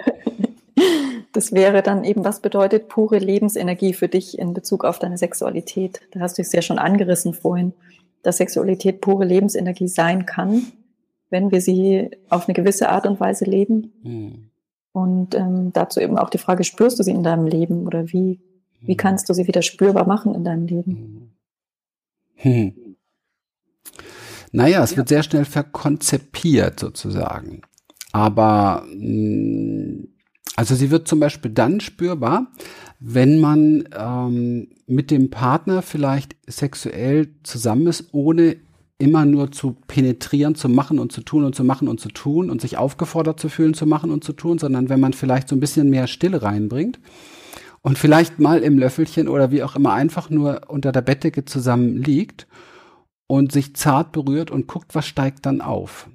das wäre dann eben, was bedeutet pure Lebensenergie für dich in Bezug auf deine Sexualität? Da hast du es ja schon angerissen vorhin, dass Sexualität pure Lebensenergie sein kann, wenn wir sie auf eine gewisse Art und Weise leben. Hm. Und ähm, dazu eben auch die Frage, spürst du sie in deinem Leben oder wie, wie hm. kannst du sie wieder spürbar machen in deinem Leben? Hm. Naja, es wird sehr schnell verkonzipiert sozusagen. Aber hm, also sie wird zum Beispiel dann spürbar, wenn man ähm, mit dem Partner vielleicht sexuell zusammen ist, ohne immer nur zu penetrieren, zu machen und zu tun und zu machen und zu tun und sich aufgefordert zu fühlen, zu machen und zu tun, sondern wenn man vielleicht so ein bisschen mehr Stille reinbringt und vielleicht mal im Löffelchen oder wie auch immer einfach nur unter der Bettdecke zusammen liegt und sich zart berührt und guckt, was steigt dann auf.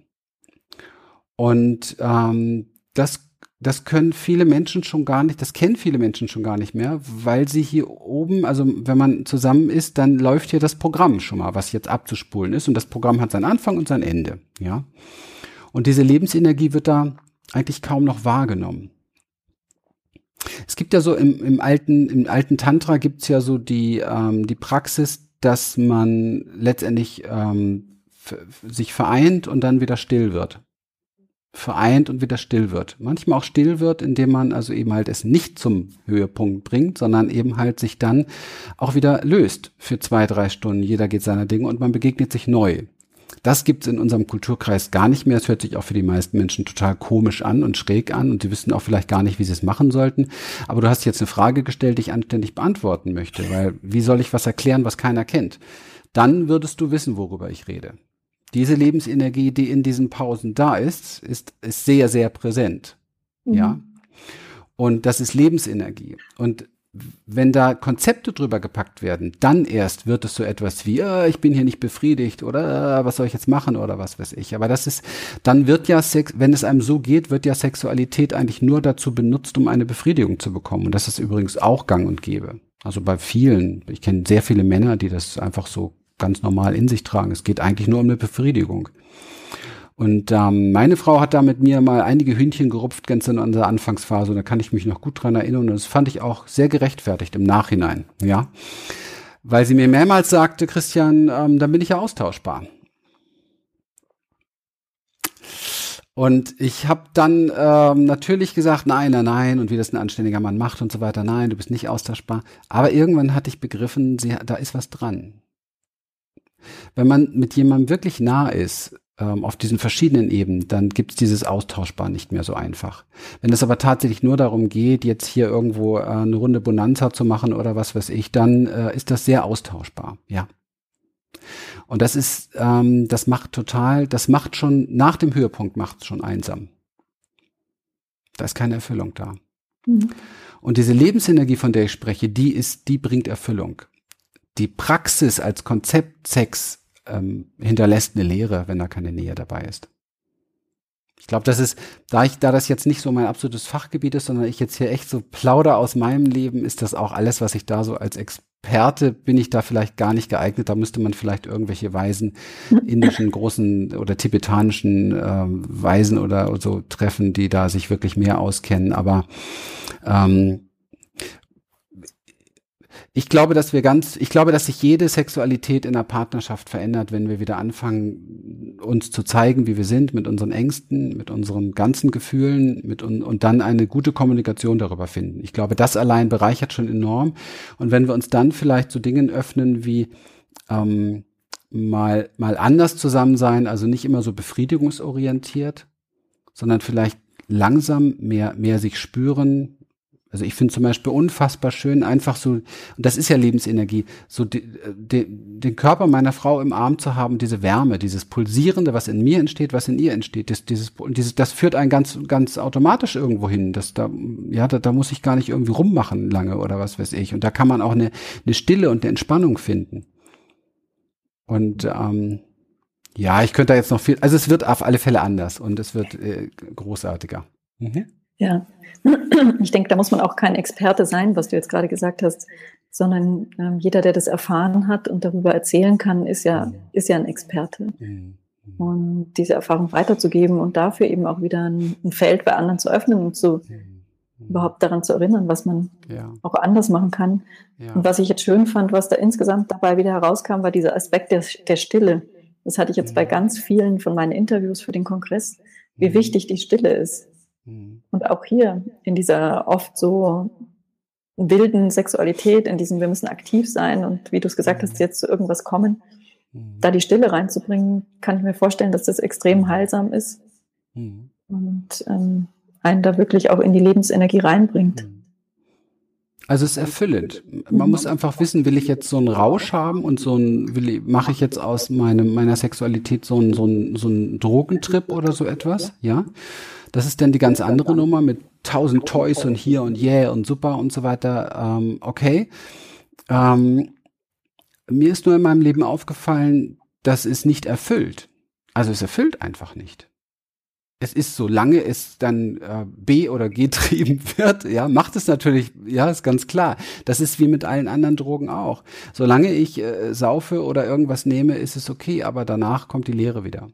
Und ähm, das das können viele Menschen schon gar nicht, das kennen viele Menschen schon gar nicht mehr, weil sie hier oben, also wenn man zusammen ist, dann läuft hier das Programm schon mal, was jetzt abzuspulen ist und das Programm hat seinen Anfang und sein Ende, ja. Und diese Lebensenergie wird da eigentlich kaum noch wahrgenommen. Es gibt ja so im, im alten, im alten Tantra gibt's ja so die, ähm, die Praxis, dass man letztendlich ähm, sich vereint und dann wieder still wird. Vereint und wieder still wird. Manchmal auch still wird, indem man also eben halt es nicht zum Höhepunkt bringt, sondern eben halt sich dann auch wieder löst für zwei, drei Stunden. Jeder geht seiner Dinge und man begegnet sich neu. Das gibt es in unserem Kulturkreis gar nicht mehr. Es hört sich auch für die meisten Menschen total komisch an und schräg an und die wissen auch vielleicht gar nicht, wie sie es machen sollten. Aber du hast jetzt eine Frage gestellt, die ich anständig beantworten möchte, weil wie soll ich was erklären, was keiner kennt? Dann würdest du wissen, worüber ich rede. Diese Lebensenergie, die in diesen Pausen da ist, ist, ist sehr, sehr präsent. Mhm. Ja. Und das ist Lebensenergie. Und wenn da Konzepte drüber gepackt werden, dann erst wird es so etwas wie, äh, ich bin hier nicht befriedigt oder äh, was soll ich jetzt machen oder was weiß ich. Aber das ist, dann wird ja Sex, wenn es einem so geht, wird ja Sexualität eigentlich nur dazu benutzt, um eine Befriedigung zu bekommen. Und das ist übrigens auch gang und gäbe. Also bei vielen, ich kenne sehr viele Männer, die das einfach so ganz normal in sich tragen. Es geht eigentlich nur um eine Befriedigung. Und ähm, meine Frau hat da mit mir mal einige Hühnchen gerupft, ganz in unserer Anfangsphase. Und da kann ich mich noch gut dran erinnern. Und das fand ich auch sehr gerechtfertigt im Nachhinein, ja. Weil sie mir mehrmals sagte, Christian, ähm, dann bin ich ja austauschbar. Und ich habe dann ähm, natürlich gesagt, nein, nein, nein, und wie das ein anständiger Mann macht und so weiter, nein, du bist nicht austauschbar. Aber irgendwann hatte ich begriffen, sie, da ist was dran. Wenn man mit jemandem wirklich nah ist, ähm, auf diesen verschiedenen Ebenen, dann gibt es dieses Austauschbar nicht mehr so einfach. Wenn es aber tatsächlich nur darum geht, jetzt hier irgendwo äh, eine Runde Bonanza zu machen oder was weiß ich, dann äh, ist das sehr austauschbar, ja. Und das ist, ähm, das macht total, das macht schon, nach dem Höhepunkt macht es schon einsam. Da ist keine Erfüllung da. Mhm. Und diese Lebensenergie, von der ich spreche, die ist, die bringt Erfüllung. Die Praxis als Konzept Sex ähm, hinterlässt eine Leere, wenn da keine Nähe dabei ist. Ich glaube, das ist, da ich, da das jetzt nicht so mein absolutes Fachgebiet ist, sondern ich jetzt hier echt so plauder aus meinem Leben, ist das auch alles, was ich da so als Experte bin ich da vielleicht gar nicht geeignet. Da müsste man vielleicht irgendwelche Weisen, indischen großen oder tibetanischen äh, Weisen oder so treffen, die da sich wirklich mehr auskennen. Aber ähm, ich glaube, dass wir ganz, ich glaube, dass sich jede Sexualität in der Partnerschaft verändert, wenn wir wieder anfangen, uns zu zeigen, wie wir sind, mit unseren Ängsten, mit unseren ganzen Gefühlen, mit un und dann eine gute Kommunikation darüber finden. Ich glaube, das allein bereichert schon enorm. Und wenn wir uns dann vielleicht zu Dingen öffnen wie ähm, mal mal anders zusammen sein, also nicht immer so befriedigungsorientiert, sondern vielleicht langsam mehr mehr sich spüren, also ich finde zum Beispiel unfassbar schön, einfach so, und das ist ja Lebensenergie, so de, de, den Körper meiner Frau im Arm zu haben, diese Wärme, dieses Pulsierende, was in mir entsteht, was in ihr entsteht, das, dieses, dieses, das führt einen ganz, ganz automatisch irgendwo hin. Das, da, ja, da, da muss ich gar nicht irgendwie rummachen lange oder was weiß ich. Und da kann man auch eine, eine Stille und eine Entspannung finden. Und ähm, ja, ich könnte da jetzt noch viel, also es wird auf alle Fälle anders und es wird äh, großartiger. Mhm. Ja, ich denke, da muss man auch kein Experte sein, was du jetzt gerade gesagt hast, sondern ähm, jeder, der das erfahren hat und darüber erzählen kann, ist ja, mhm. ist ja ein Experte. Mhm. Und diese Erfahrung weiterzugeben und dafür eben auch wieder ein, ein Feld bei anderen zu öffnen und zu mhm. überhaupt daran zu erinnern, was man ja. auch anders machen kann. Ja. Und was ich jetzt schön fand, was da insgesamt dabei wieder herauskam, war dieser Aspekt der, der Stille. Das hatte ich jetzt bei ganz vielen von meinen Interviews für den Kongress, wie wichtig die Stille ist. Mhm. Und auch hier in dieser oft so wilden Sexualität, in diesem wir müssen aktiv sein und wie du es gesagt hast, mhm. jetzt zu irgendwas kommen, mhm. da die Stille reinzubringen, kann ich mir vorstellen, dass das extrem heilsam ist und ähm, einen da wirklich auch in die Lebensenergie reinbringt. Also es ist erfüllend. Man muss einfach wissen, will ich jetzt so einen Rausch haben und so ein, will ich, mache ich jetzt aus meinem, meiner Sexualität so einen, so einen, so einen Drogentrip oder so etwas, ja? Das ist dann die ganz andere Nummer mit tausend Toys und hier und yeah und super und so weiter. Ähm, okay. Ähm, mir ist nur in meinem Leben aufgefallen, das ist nicht erfüllt. Also es erfüllt einfach nicht. Es ist, solange es dann äh, B oder G getrieben wird, ja, macht es natürlich, ja, ist ganz klar. Das ist wie mit allen anderen Drogen auch. Solange ich äh, saufe oder irgendwas nehme, ist es okay, aber danach kommt die Leere wieder.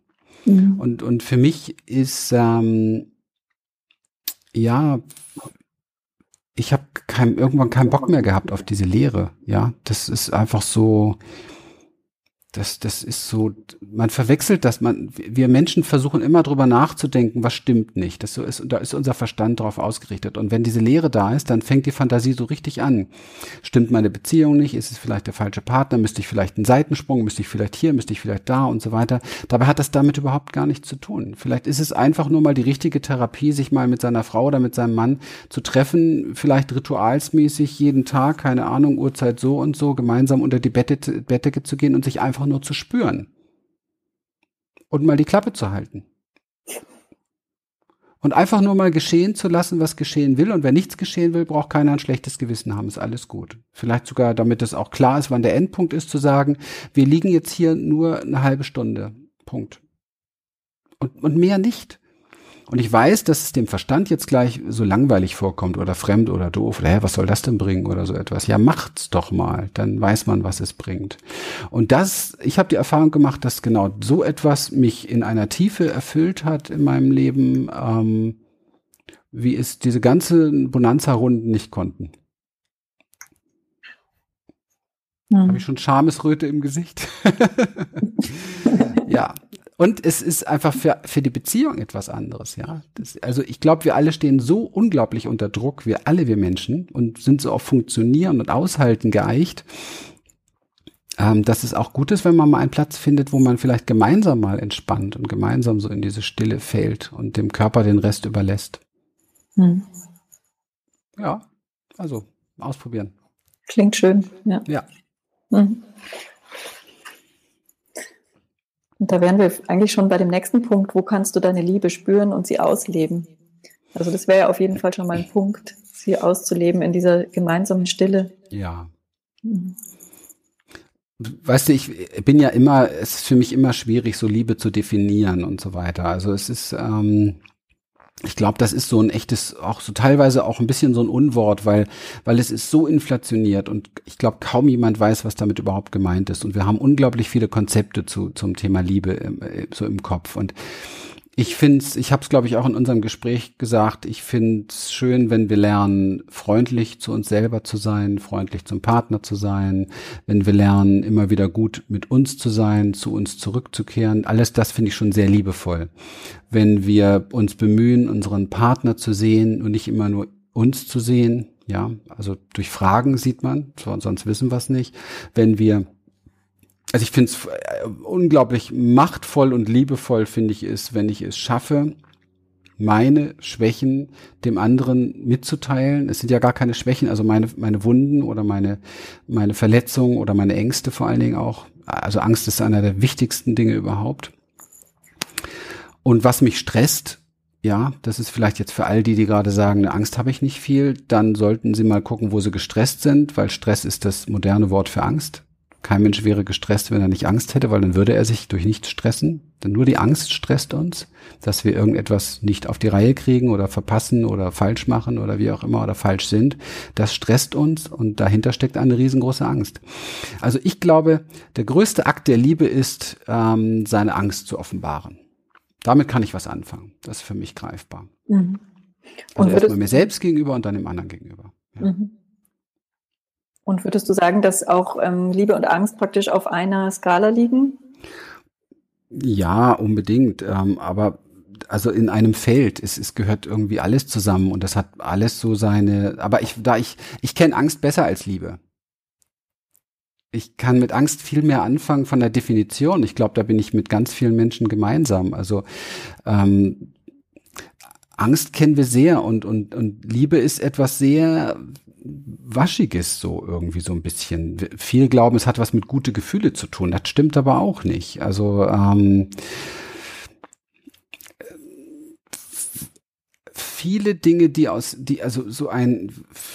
Mhm. Und, und für mich ist, ähm, ja, ich habe kein, irgendwann keinen Bock mehr gehabt auf diese Lehre. Ja, das ist einfach so, das, das ist so, man verwechselt das, man, wir Menschen versuchen immer drüber nachzudenken, was stimmt nicht. Das so ist, da ist unser Verstand drauf ausgerichtet. Und wenn diese Lehre da ist, dann fängt die Fantasie so richtig an. Stimmt meine Beziehung nicht? Ist es vielleicht der falsche Partner? Müsste ich vielleicht einen Seitensprung? Müsste ich vielleicht hier? Müsste ich vielleicht da? Und so weiter. Dabei hat das damit überhaupt gar nichts zu tun. Vielleicht ist es einfach nur mal die richtige Therapie, sich mal mit seiner Frau oder mit seinem Mann zu treffen, vielleicht ritualsmäßig jeden Tag, keine Ahnung, Uhrzeit so und so, gemeinsam unter die Bettdecke zu gehen und sich einfach nur zu spüren. Und mal die Klappe zu halten. Und einfach nur mal geschehen zu lassen, was geschehen will. Und wenn nichts geschehen will, braucht keiner ein schlechtes Gewissen haben. Ist alles gut. Vielleicht sogar, damit es auch klar ist, wann der Endpunkt ist, zu sagen, wir liegen jetzt hier nur eine halbe Stunde. Punkt. Und, und mehr nicht. Und ich weiß, dass es dem Verstand jetzt gleich so langweilig vorkommt oder fremd oder doof oder hä, was soll das denn bringen oder so etwas. Ja, macht's doch mal, dann weiß man, was es bringt. Und das, ich habe die Erfahrung gemacht, dass genau so etwas mich in einer Tiefe erfüllt hat in meinem Leben, ähm, wie es diese ganzen Bonanza-Runden nicht konnten. Hm. Habe ich schon Schamesröte im Gesicht? ja, und es ist einfach für, für die Beziehung etwas anderes, ja. Das, also ich glaube, wir alle stehen so unglaublich unter Druck, wir alle, wir Menschen, und sind so auf Funktionieren und Aushalten geeicht, ähm, dass es auch gut ist, wenn man mal einen Platz findet, wo man vielleicht gemeinsam mal entspannt und gemeinsam so in diese Stille fällt und dem Körper den Rest überlässt. Hm. Ja, also ausprobieren. Klingt schön, ja. Ja. Hm. Und da wären wir eigentlich schon bei dem nächsten Punkt, wo kannst du deine Liebe spüren und sie ausleben? Also das wäre ja auf jeden Fall schon mal ein Punkt, sie auszuleben in dieser gemeinsamen Stille. Ja. Mhm. weißt du, ich bin ja immer, es ist für mich immer schwierig, so Liebe zu definieren und so weiter. Also es ist, ähm, ich glaube, das ist so ein echtes, auch so teilweise auch ein bisschen so ein Unwort, weil, weil es ist so inflationiert und ich glaube, kaum jemand weiß, was damit überhaupt gemeint ist. Und wir haben unglaublich viele Konzepte zu, zum Thema Liebe äh, so im Kopf. Und ich finde es, ich habe es, glaube ich, auch in unserem Gespräch gesagt, ich finde es schön, wenn wir lernen, freundlich zu uns selber zu sein, freundlich zum Partner zu sein, wenn wir lernen, immer wieder gut mit uns zu sein, zu uns zurückzukehren. Alles das finde ich schon sehr liebevoll. Wenn wir uns bemühen, unseren Partner zu sehen und nicht immer nur uns zu sehen, ja, also durch Fragen sieht man, sonst wissen wir es nicht. Wenn wir also ich finde es äh, unglaublich machtvoll und liebevoll, finde ich es, wenn ich es schaffe, meine Schwächen dem anderen mitzuteilen. Es sind ja gar keine Schwächen, also meine, meine Wunden oder meine, meine Verletzungen oder meine Ängste vor allen Dingen auch. Also Angst ist einer der wichtigsten Dinge überhaupt. Und was mich stresst, ja, das ist vielleicht jetzt für all die, die gerade sagen, eine Angst habe ich nicht viel, dann sollten sie mal gucken, wo sie gestresst sind, weil Stress ist das moderne Wort für Angst. Kein Mensch wäre gestresst, wenn er nicht Angst hätte, weil dann würde er sich durch nichts stressen. Denn nur die Angst stresst uns, dass wir irgendetwas nicht auf die Reihe kriegen oder verpassen oder falsch machen oder wie auch immer oder falsch sind. Das stresst uns und dahinter steckt eine riesengroße Angst. Also ich glaube, der größte Akt der Liebe ist, ähm, seine Angst zu offenbaren. Damit kann ich was anfangen. Das ist für mich greifbar. Mhm. Also erstmal mir selbst gegenüber und dann dem anderen gegenüber. Ja. Mhm. Und würdest du sagen, dass auch ähm, Liebe und Angst praktisch auf einer Skala liegen? Ja, unbedingt. Ähm, aber also in einem Feld, es, es gehört irgendwie alles zusammen und das hat alles so seine. Aber ich, da ich, ich kenne Angst besser als Liebe. Ich kann mit Angst viel mehr anfangen von der Definition. Ich glaube, da bin ich mit ganz vielen Menschen gemeinsam. Also ähm, Angst kennen wir sehr und, und, und Liebe ist etwas sehr Waschiges so irgendwie so ein bisschen. Viel glauben, es hat was mit gute Gefühle zu tun. Das stimmt aber auch nicht. Also ähm, viele Dinge, die aus, die, also so ein,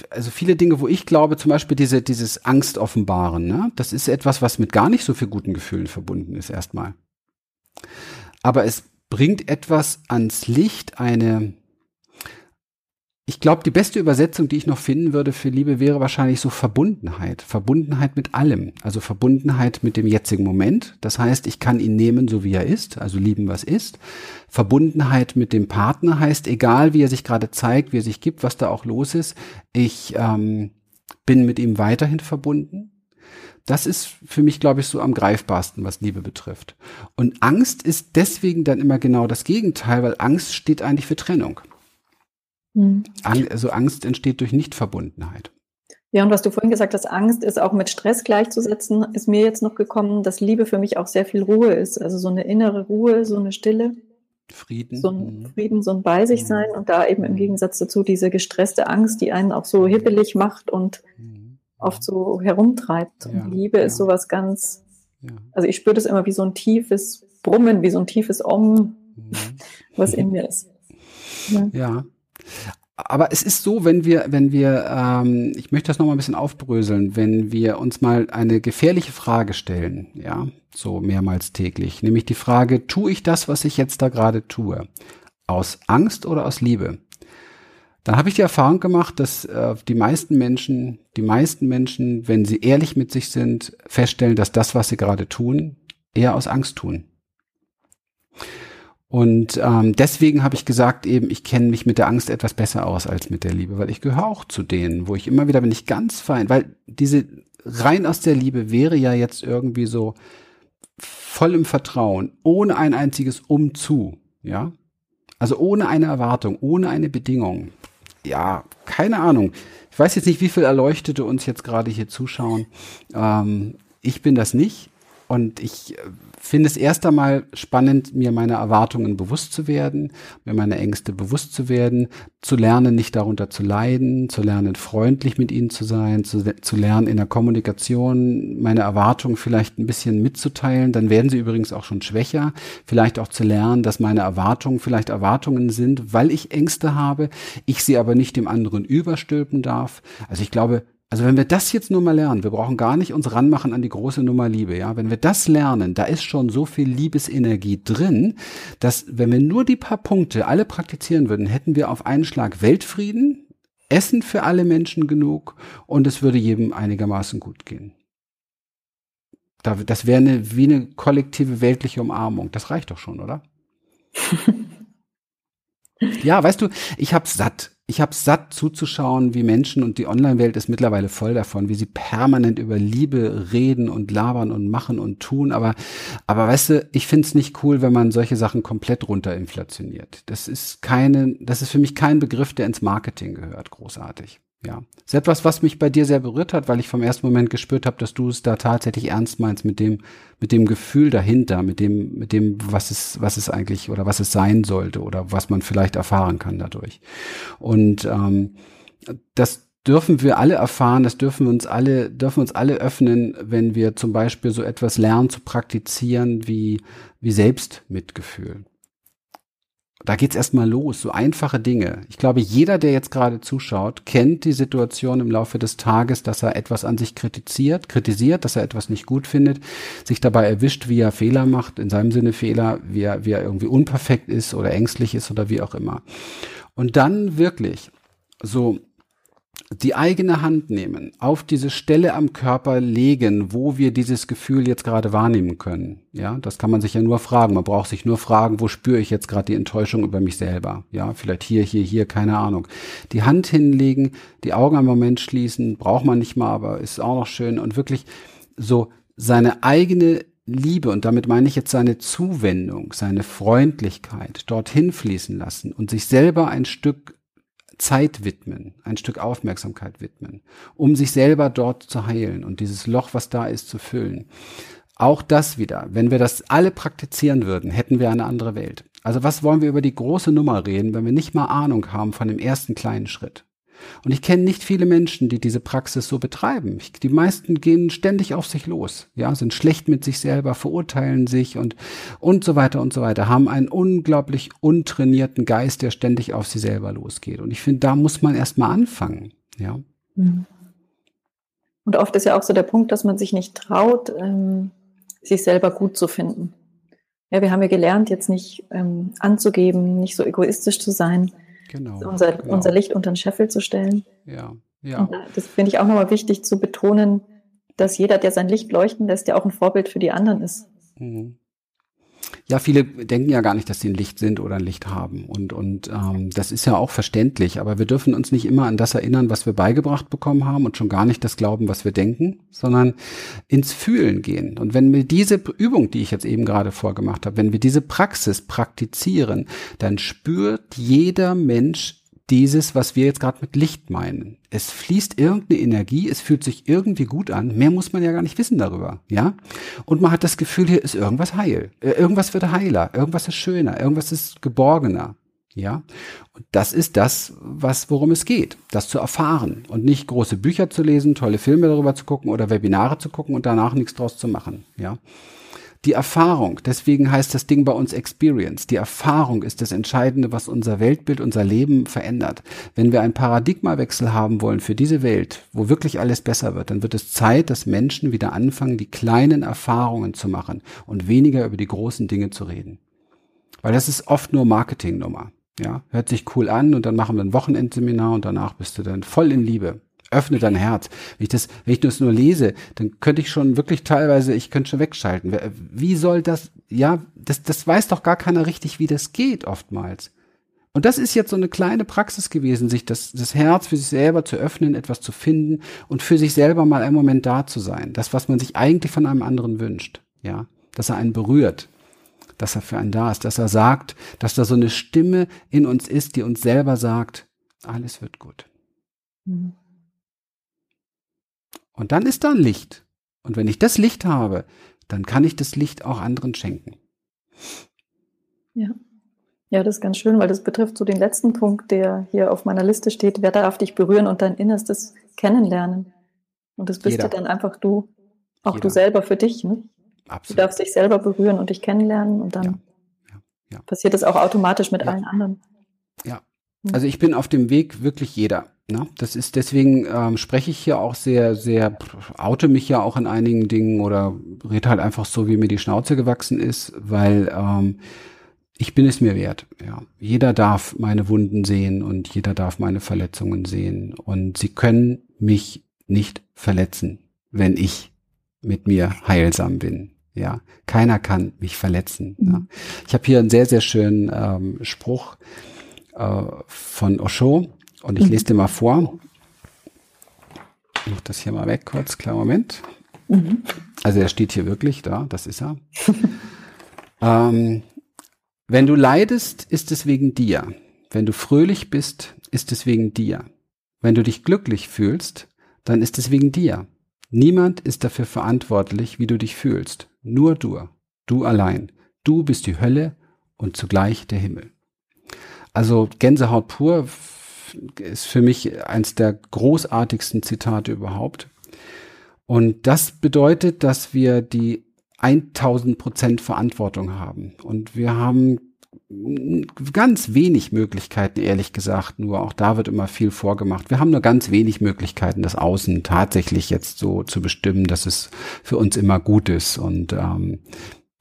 also viele Dinge, wo ich glaube, zum Beispiel diese, dieses Angst offenbaren, ne? das ist etwas, was mit gar nicht so viel guten Gefühlen verbunden ist erstmal. Aber es bringt etwas ans Licht, eine, ich glaube, die beste Übersetzung, die ich noch finden würde für Liebe, wäre wahrscheinlich so Verbundenheit. Verbundenheit mit allem. Also Verbundenheit mit dem jetzigen Moment. Das heißt, ich kann ihn nehmen, so wie er ist, also lieben, was ist. Verbundenheit mit dem Partner heißt, egal wie er sich gerade zeigt, wie er sich gibt, was da auch los ist, ich ähm, bin mit ihm weiterhin verbunden. Das ist für mich, glaube ich, so am greifbarsten, was Liebe betrifft. Und Angst ist deswegen dann immer genau das Gegenteil, weil Angst steht eigentlich für Trennung. Mhm. Also Angst entsteht durch Nichtverbundenheit. Ja, und was du vorhin gesagt hast, Angst ist auch mit Stress gleichzusetzen, ist mir jetzt noch gekommen, dass Liebe für mich auch sehr viel Ruhe ist. Also so eine innere Ruhe, so eine Stille. Frieden. So ein mhm. Frieden, so ein Bei sich sein und da eben im Gegensatz dazu diese gestresste Angst, die einen auch so hibbelig macht und mhm. Oft so herumtreibt. Und Liebe ja. ist sowas ganz, ja. also ich spüre das immer wie so ein tiefes Brummen, wie so ein tiefes Om, mhm. was in mir ist. Ja. ja. Aber es ist so, wenn wir, wenn wir, ähm, ich möchte das nochmal ein bisschen aufbröseln, wenn wir uns mal eine gefährliche Frage stellen, ja, so mehrmals täglich, nämlich die Frage, tue ich das, was ich jetzt da gerade tue, aus Angst oder aus Liebe? Dann habe ich die Erfahrung gemacht, dass äh, die meisten Menschen, die meisten Menschen, wenn sie ehrlich mit sich sind, feststellen, dass das, was sie gerade tun, eher aus Angst tun. Und ähm, deswegen habe ich gesagt, eben, ich kenne mich mit der Angst etwas besser aus als mit der Liebe, weil ich gehöre auch zu denen, wo ich immer wieder bin ich ganz fein, weil diese rein aus der Liebe wäre ja jetzt irgendwie so voll im Vertrauen, ohne ein einziges Umzu, ja. Also ohne eine Erwartung, ohne eine Bedingung. Ja, keine Ahnung. Ich weiß jetzt nicht, wie viele Erleuchtete uns jetzt gerade hier zuschauen. Ähm, ich bin das nicht. Und ich äh, finde es erst einmal spannend, mir meine Erwartungen bewusst zu werden, mir meine Ängste bewusst zu werden, zu lernen, nicht darunter zu leiden, zu lernen, freundlich mit ihnen zu sein, zu, zu lernen, in der Kommunikation meine Erwartungen vielleicht ein bisschen mitzuteilen. Dann werden sie übrigens auch schon schwächer. Vielleicht auch zu lernen, dass meine Erwartungen vielleicht Erwartungen sind, weil ich Ängste habe, ich sie aber nicht dem anderen überstülpen darf. Also ich glaube, Also wenn wir das jetzt nur mal lernen, wir brauchen gar nicht uns ranmachen an die große Nummer Liebe, ja. Wenn wir das lernen, da ist schon so viel Liebesenergie drin, dass wenn wir nur die paar Punkte alle praktizieren würden, hätten wir auf einen Schlag Weltfrieden, Essen für alle Menschen genug und es würde jedem einigermaßen gut gehen. Das wäre eine, wie eine kollektive weltliche Umarmung. Das reicht doch schon, oder? ja, weißt du, ich hab's satt ich habe satt zuzuschauen, wie Menschen und die Online-Welt ist mittlerweile voll davon, wie sie permanent über Liebe reden und labern und machen und tun. Aber, aber weißt du, ich find's nicht cool, wenn man solche Sachen komplett runterinflationiert. Das ist keine, das ist für mich kein Begriff, der ins Marketing gehört, großartig. Ja, ist etwas, was mich bei dir sehr berührt hat, weil ich vom ersten Moment gespürt habe, dass du es da tatsächlich ernst meinst mit dem, mit dem Gefühl dahinter, mit dem, mit dem, was es, was es eigentlich oder was es sein sollte oder was man vielleicht erfahren kann dadurch. Und ähm, das dürfen wir alle erfahren, das dürfen wir uns alle, dürfen uns alle öffnen, wenn wir zum Beispiel so etwas lernen zu praktizieren wie, wie Selbstmitgefühl da geht's erstmal los, so einfache Dinge. Ich glaube, jeder, der jetzt gerade zuschaut, kennt die Situation im Laufe des Tages, dass er etwas an sich kritisiert, kritisiert, dass er etwas nicht gut findet, sich dabei erwischt, wie er Fehler macht, in seinem Sinne Fehler, wie er, wie er irgendwie unperfekt ist oder ängstlich ist oder wie auch immer. Und dann wirklich so die eigene Hand nehmen, auf diese Stelle am Körper legen, wo wir dieses Gefühl jetzt gerade wahrnehmen können. Ja, das kann man sich ja nur fragen. Man braucht sich nur fragen, wo spüre ich jetzt gerade die Enttäuschung über mich selber? Ja, vielleicht hier, hier, hier, keine Ahnung. Die Hand hinlegen, die Augen einen Moment schließen, braucht man nicht mal, aber ist auch noch schön und wirklich so seine eigene Liebe, und damit meine ich jetzt seine Zuwendung, seine Freundlichkeit dorthin fließen lassen und sich selber ein Stück Zeit widmen, ein Stück Aufmerksamkeit widmen, um sich selber dort zu heilen und dieses Loch, was da ist, zu füllen. Auch das wieder, wenn wir das alle praktizieren würden, hätten wir eine andere Welt. Also was wollen wir über die große Nummer reden, wenn wir nicht mal Ahnung haben von dem ersten kleinen Schritt? Und ich kenne nicht viele Menschen, die diese Praxis so betreiben. Die meisten gehen ständig auf sich los, ja, sind schlecht mit sich selber, verurteilen sich und, und so weiter und so weiter, haben einen unglaublich untrainierten Geist, der ständig auf sie selber losgeht. Und ich finde, da muss man erstmal anfangen, ja. Mhm. Und oft ist ja auch so der Punkt, dass man sich nicht traut, ähm, sich selber gut zu finden. Ja, wir haben ja gelernt, jetzt nicht ähm, anzugeben, nicht so egoistisch zu sein, Genau, unser, genau. unser Licht unter den Scheffel zu stellen. Ja, ja. Und das finde ich auch nochmal wichtig zu betonen, dass jeder, der sein Licht leuchten lässt, ja auch ein Vorbild für die anderen ist. Mhm. Ja, viele denken ja gar nicht, dass sie ein Licht sind oder ein Licht haben. Und, und ähm, das ist ja auch verständlich. Aber wir dürfen uns nicht immer an das erinnern, was wir beigebracht bekommen haben und schon gar nicht das glauben, was wir denken, sondern ins Fühlen gehen. Und wenn wir diese Übung, die ich jetzt eben gerade vorgemacht habe, wenn wir diese Praxis praktizieren, dann spürt jeder Mensch dieses, was wir jetzt gerade mit Licht meinen. Es fließt irgendeine Energie, es fühlt sich irgendwie gut an. Mehr muss man ja gar nicht wissen darüber, ja? Und man hat das Gefühl, hier ist irgendwas heil. Äh, irgendwas wird heiler, irgendwas ist schöner, irgendwas ist geborgener. Ja, und das ist das, was, worum es geht, das zu erfahren und nicht große Bücher zu lesen, tolle Filme darüber zu gucken oder Webinare zu gucken und danach nichts draus zu machen. Ja, die Erfahrung, deswegen heißt das Ding bei uns Experience. Die Erfahrung ist das Entscheidende, was unser Weltbild, unser Leben verändert. Wenn wir einen Paradigmawechsel haben wollen für diese Welt, wo wirklich alles besser wird, dann wird es Zeit, dass Menschen wieder anfangen, die kleinen Erfahrungen zu machen und weniger über die großen Dinge zu reden. Weil das ist oft nur Marketingnummer. Ja, hört sich cool an und dann machen wir ein Wochenendseminar und danach bist du dann voll in Liebe öffne dein Herz. Wenn ich das, wenn ich das nur lese, dann könnte ich schon wirklich teilweise, ich könnte schon wegschalten. Wie soll das, ja, das, das weiß doch gar keiner richtig, wie das geht oftmals. Und das ist jetzt so eine kleine Praxis gewesen, sich das, das Herz für sich selber zu öffnen, etwas zu finden und für sich selber mal einen Moment da zu sein. Das, was man sich eigentlich von einem anderen wünscht. Ja, dass er einen berührt, dass er für einen da ist, dass er sagt, dass da so eine Stimme in uns ist, die uns selber sagt, alles wird gut. Mhm. Und dann ist da ein Licht. Und wenn ich das Licht habe, dann kann ich das Licht auch anderen schenken. Ja. Ja, das ist ganz schön, weil das betrifft so den letzten Punkt, der hier auf meiner Liste steht. Wer darf dich berühren und dein Innerstes kennenlernen? Und das bist Jeder. ja dann einfach du, auch Jeder. du selber für dich. Ne? Absolut. Du darfst dich selber berühren und dich kennenlernen und dann ja. Ja. Ja. passiert das auch automatisch mit allen anderen. Ja. Also ich bin auf dem Weg wirklich jeder Na, das ist deswegen ähm, spreche ich hier auch sehr, sehr, oute mich ja auch in einigen Dingen oder rede halt einfach so, wie mir die Schnauze gewachsen ist, weil ähm, ich bin es mir wert. Ja, jeder darf meine Wunden sehen und jeder darf meine Verletzungen sehen und sie können mich nicht verletzen, wenn ich mit mir heilsam bin. Ja, keiner kann mich verletzen. Mhm. Ja. Ich habe hier einen sehr, sehr schönen ähm, Spruch äh, von Osho und ich mhm. lese dir mal vor. Ich mach das hier mal weg kurz, klar Moment. Mhm. Also er steht hier wirklich da, das ist er. ähm, wenn du leidest, ist es wegen dir. Wenn du fröhlich bist, ist es wegen dir. Wenn du dich glücklich fühlst, dann ist es wegen dir. Niemand ist dafür verantwortlich, wie du dich fühlst. Nur du. Du allein. Du bist die Hölle und zugleich der Himmel. Also Gänsehaut pur ist für mich eins der großartigsten Zitate überhaupt. Und das bedeutet, dass wir die 1000 Prozent Verantwortung haben. Und wir haben ganz wenig Möglichkeiten, ehrlich gesagt. Nur auch da wird immer viel vorgemacht. Wir haben nur ganz wenig Möglichkeiten, das Außen tatsächlich jetzt so zu bestimmen, dass es für uns immer gut ist. Und ähm,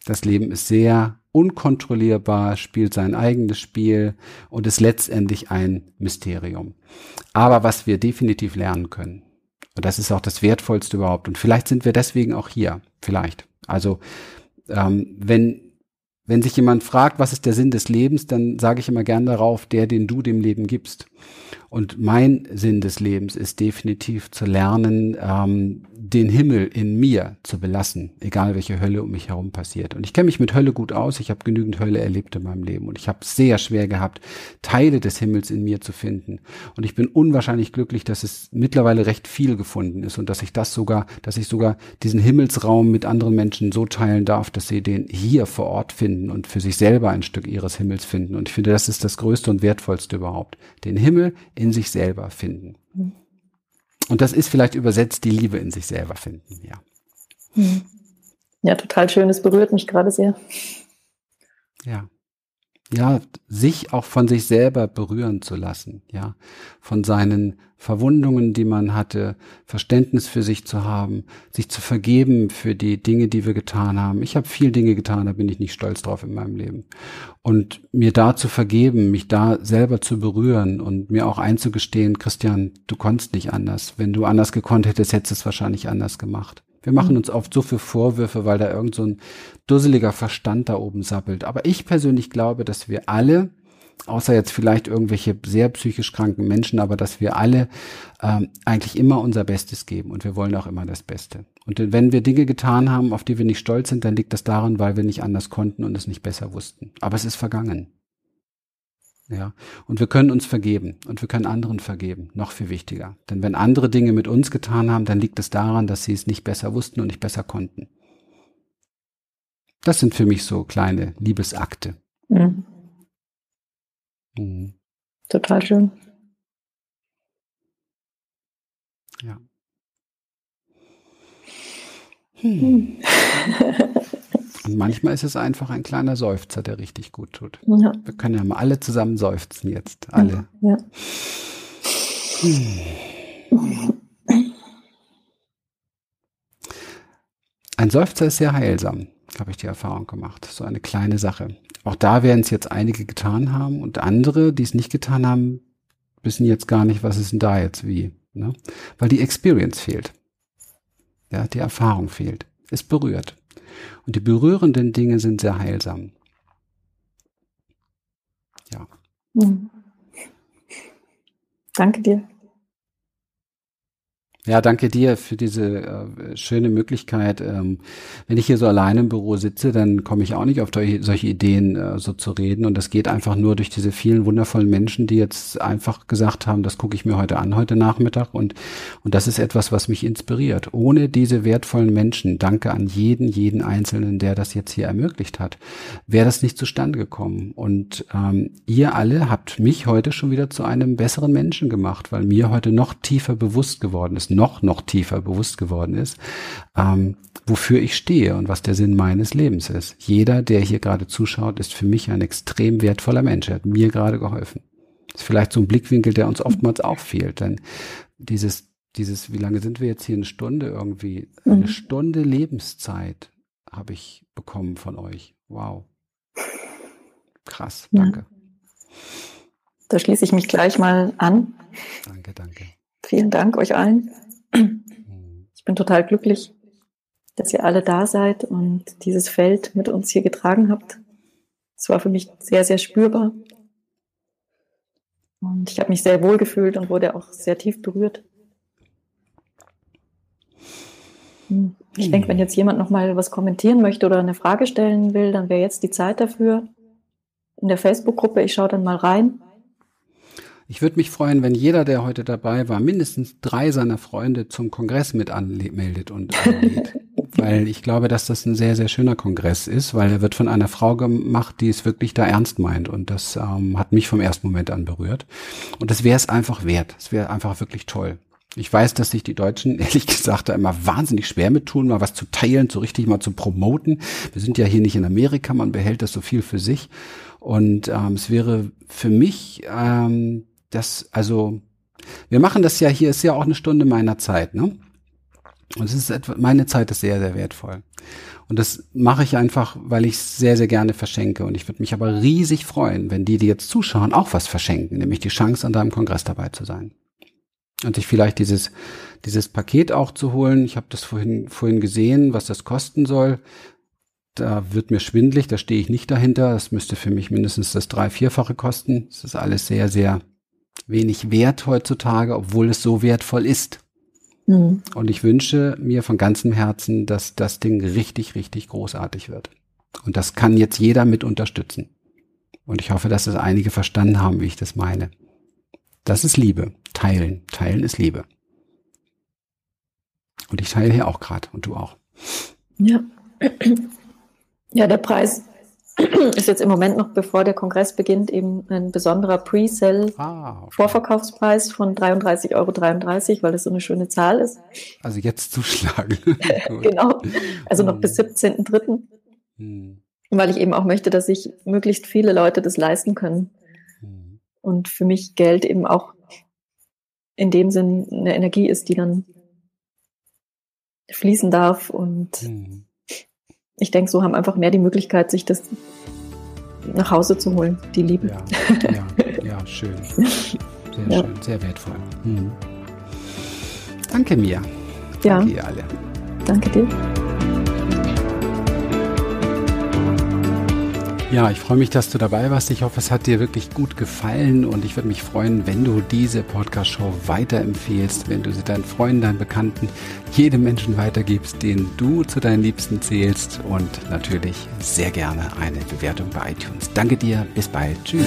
das Leben ist sehr unkontrollierbar, spielt sein eigenes Spiel und ist letztendlich ein Mysterium. Aber was wir definitiv lernen können, und das ist auch das Wertvollste überhaupt, und vielleicht sind wir deswegen auch hier, vielleicht. Also ähm, wenn wenn sich jemand fragt, was ist der Sinn des Lebens, dann sage ich immer gern darauf, der, den du dem Leben gibst. Und mein Sinn des Lebens ist definitiv zu lernen, ähm, den Himmel in mir zu belassen, egal welche Hölle um mich herum passiert. Und ich kenne mich mit Hölle gut aus. Ich habe genügend Hölle erlebt in meinem Leben und ich habe sehr schwer gehabt, Teile des Himmels in mir zu finden. Und ich bin unwahrscheinlich glücklich, dass es mittlerweile recht viel gefunden ist und dass ich das sogar, dass ich sogar diesen Himmelsraum mit anderen Menschen so teilen darf, dass sie den hier vor Ort finden und für sich selber ein Stück ihres Himmels finden. Und ich finde, das ist das Größte und Wertvollste überhaupt. Den Himmel in sich selber finden. Und das ist vielleicht übersetzt die Liebe in sich selber finden, ja. Hm. Ja, total schön. Es berührt mich gerade sehr. Ja. Ja, sich auch von sich selber berühren zu lassen, ja. Von seinen Verwundungen, die man hatte, Verständnis für sich zu haben, sich zu vergeben für die Dinge, die wir getan haben. Ich habe viel Dinge getan, da bin ich nicht stolz drauf in meinem Leben. Und mir da zu vergeben, mich da selber zu berühren und mir auch einzugestehen, Christian, du konntest nicht anders. Wenn du anders gekonnt hättest, hättest du es wahrscheinlich anders gemacht. Wir machen uns oft so viele Vorwürfe, weil da irgend so ein dusseliger Verstand da oben sappelt. Aber ich persönlich glaube, dass wir alle außer jetzt vielleicht irgendwelche sehr psychisch kranken Menschen, aber dass wir alle ähm, eigentlich immer unser Bestes geben und wir wollen auch immer das Beste. Und wenn wir Dinge getan haben, auf die wir nicht stolz sind, dann liegt das daran, weil wir nicht anders konnten und es nicht besser wussten. Aber es ist vergangen. Ja, und wir können uns vergeben und wir können anderen vergeben, noch viel wichtiger. Denn wenn andere Dinge mit uns getan haben, dann liegt es daran, dass sie es nicht besser wussten und nicht besser konnten. Das sind für mich so kleine Liebesakte. Mhm. Mhm. Total schön. Ja. Hm. Und manchmal ist es einfach ein kleiner Seufzer, der richtig gut tut. Ja. Wir können ja mal alle zusammen seufzen jetzt. Alle. Ja. Hm. Ein Seufzer ist sehr heilsam, habe ich die Erfahrung gemacht. So eine kleine Sache. Auch da werden es jetzt einige getan haben und andere, die es nicht getan haben, wissen jetzt gar nicht, was ist denn da jetzt wie. Ne? Weil die Experience fehlt. Ja, die Erfahrung fehlt. Es berührt. Und die berührenden Dinge sind sehr heilsam. Ja. Mhm. Danke dir. Ja, danke dir für diese äh, schöne Möglichkeit. Ähm, wenn ich hier so alleine im Büro sitze, dann komme ich auch nicht auf solche Ideen, äh, so zu reden. Und das geht einfach nur durch diese vielen wundervollen Menschen, die jetzt einfach gesagt haben, das gucke ich mir heute an, heute Nachmittag. Und, und das ist etwas, was mich inspiriert. Ohne diese wertvollen Menschen, danke an jeden, jeden Einzelnen, der das jetzt hier ermöglicht hat, wäre das nicht zustande gekommen. Und ähm, ihr alle habt mich heute schon wieder zu einem besseren Menschen gemacht, weil mir heute noch tiefer bewusst geworden ist noch, noch tiefer bewusst geworden ist, ähm, wofür ich stehe und was der Sinn meines Lebens ist. Jeder, der hier gerade zuschaut, ist für mich ein extrem wertvoller Mensch. Er hat mir gerade geholfen. Das ist vielleicht so ein Blickwinkel, der uns oftmals auch fehlt, denn dieses, dieses, wie lange sind wir jetzt hier? Eine Stunde irgendwie? Eine mhm. Stunde Lebenszeit habe ich bekommen von euch. Wow. Krass, danke. Ja. Da schließe ich mich gleich mal an. Danke, danke. Vielen Dank euch allen. Ich bin total glücklich, dass ihr alle da seid und dieses Feld mit uns hier getragen habt. Es war für mich sehr, sehr spürbar. Und ich habe mich sehr wohl gefühlt und wurde auch sehr tief berührt. Hm. Ich denke, wenn jetzt jemand noch mal was kommentieren möchte oder eine Frage stellen will, dann wäre jetzt die Zeit dafür. In der Facebook-Gruppe, ich schaue dann mal rein. Ich würde mich freuen, wenn jeder, der heute dabei war, mindestens drei seiner Freunde zum Kongress mit anmeldet und anlädt. weil ich glaube, dass das ein sehr, sehr schöner Kongress ist, weil er wird von einer Frau gemacht, die es wirklich da ernst meint. Und das ähm, hat mich vom ersten Moment an berührt. Und das wäre es einfach wert. Es wäre einfach wirklich toll. Ich weiß, dass sich die Deutschen, ehrlich gesagt, da immer wahnsinnig schwer mit tun, mal was zu teilen, so richtig mal zu promoten. Wir sind ja hier nicht in Amerika, man behält das so viel für sich. Und ähm, es wäre für mich ähm, das, also, wir machen das ja hier, ist ja auch eine Stunde meiner Zeit, ne? Und es ist etwa, meine Zeit ist sehr, sehr wertvoll. Und das mache ich einfach, weil ich es sehr, sehr gerne verschenke. Und ich würde mich aber riesig freuen, wenn die, die jetzt zuschauen, auch was verschenken, nämlich die Chance, an deinem Kongress dabei zu sein und sich vielleicht dieses, dieses Paket auch zu holen. Ich habe das vorhin, vorhin gesehen, was das kosten soll. Da wird mir schwindlig, da stehe ich nicht dahinter. Das müsste für mich mindestens das drei-, vierfache kosten. Das ist alles sehr, sehr wenig wert heutzutage, obwohl es so wertvoll ist. Mhm. Und ich wünsche mir von ganzem Herzen, dass das Ding richtig, richtig großartig wird. Und das kann jetzt jeder mit unterstützen. Und ich hoffe, dass es einige verstanden haben, wie ich das meine. Das ist Liebe. Teilen. Teilen ist Liebe. Und ich teile hier auch gerade und du auch. Ja. Ja, der Preis ist jetzt im Moment noch, bevor der Kongress beginnt, eben ein besonderer Pre-Sell-Vorverkaufspreis ah, okay. von 33,33 Euro, weil das so eine schöne Zahl ist. Also jetzt zuschlagen. genau. Also noch bis 17.3. Hm. Weil ich eben auch möchte, dass sich möglichst viele Leute das leisten können. Und für mich Geld eben auch in dem Sinn eine Energie ist, die dann fließen darf. Und mhm. Ich denke, so haben einfach mehr die Möglichkeit, sich das nach Hause zu holen, die Liebe. Ja, ja, ja schön. Sehr ja. schön, sehr wertvoll. Mhm. Danke mir. Danke ja. ihr alle. Danke dir. Ja, ich freue mich, dass du dabei warst. Ich hoffe, es hat dir wirklich gut gefallen und ich würde mich freuen, wenn du diese Podcast-Show weiterempfehlst, wenn du sie deinen Freunden, deinen Bekannten, jedem Menschen weitergibst, den du zu deinen Liebsten zählst und natürlich sehr gerne eine Bewertung bei iTunes. Danke dir, bis bald. Tschüss.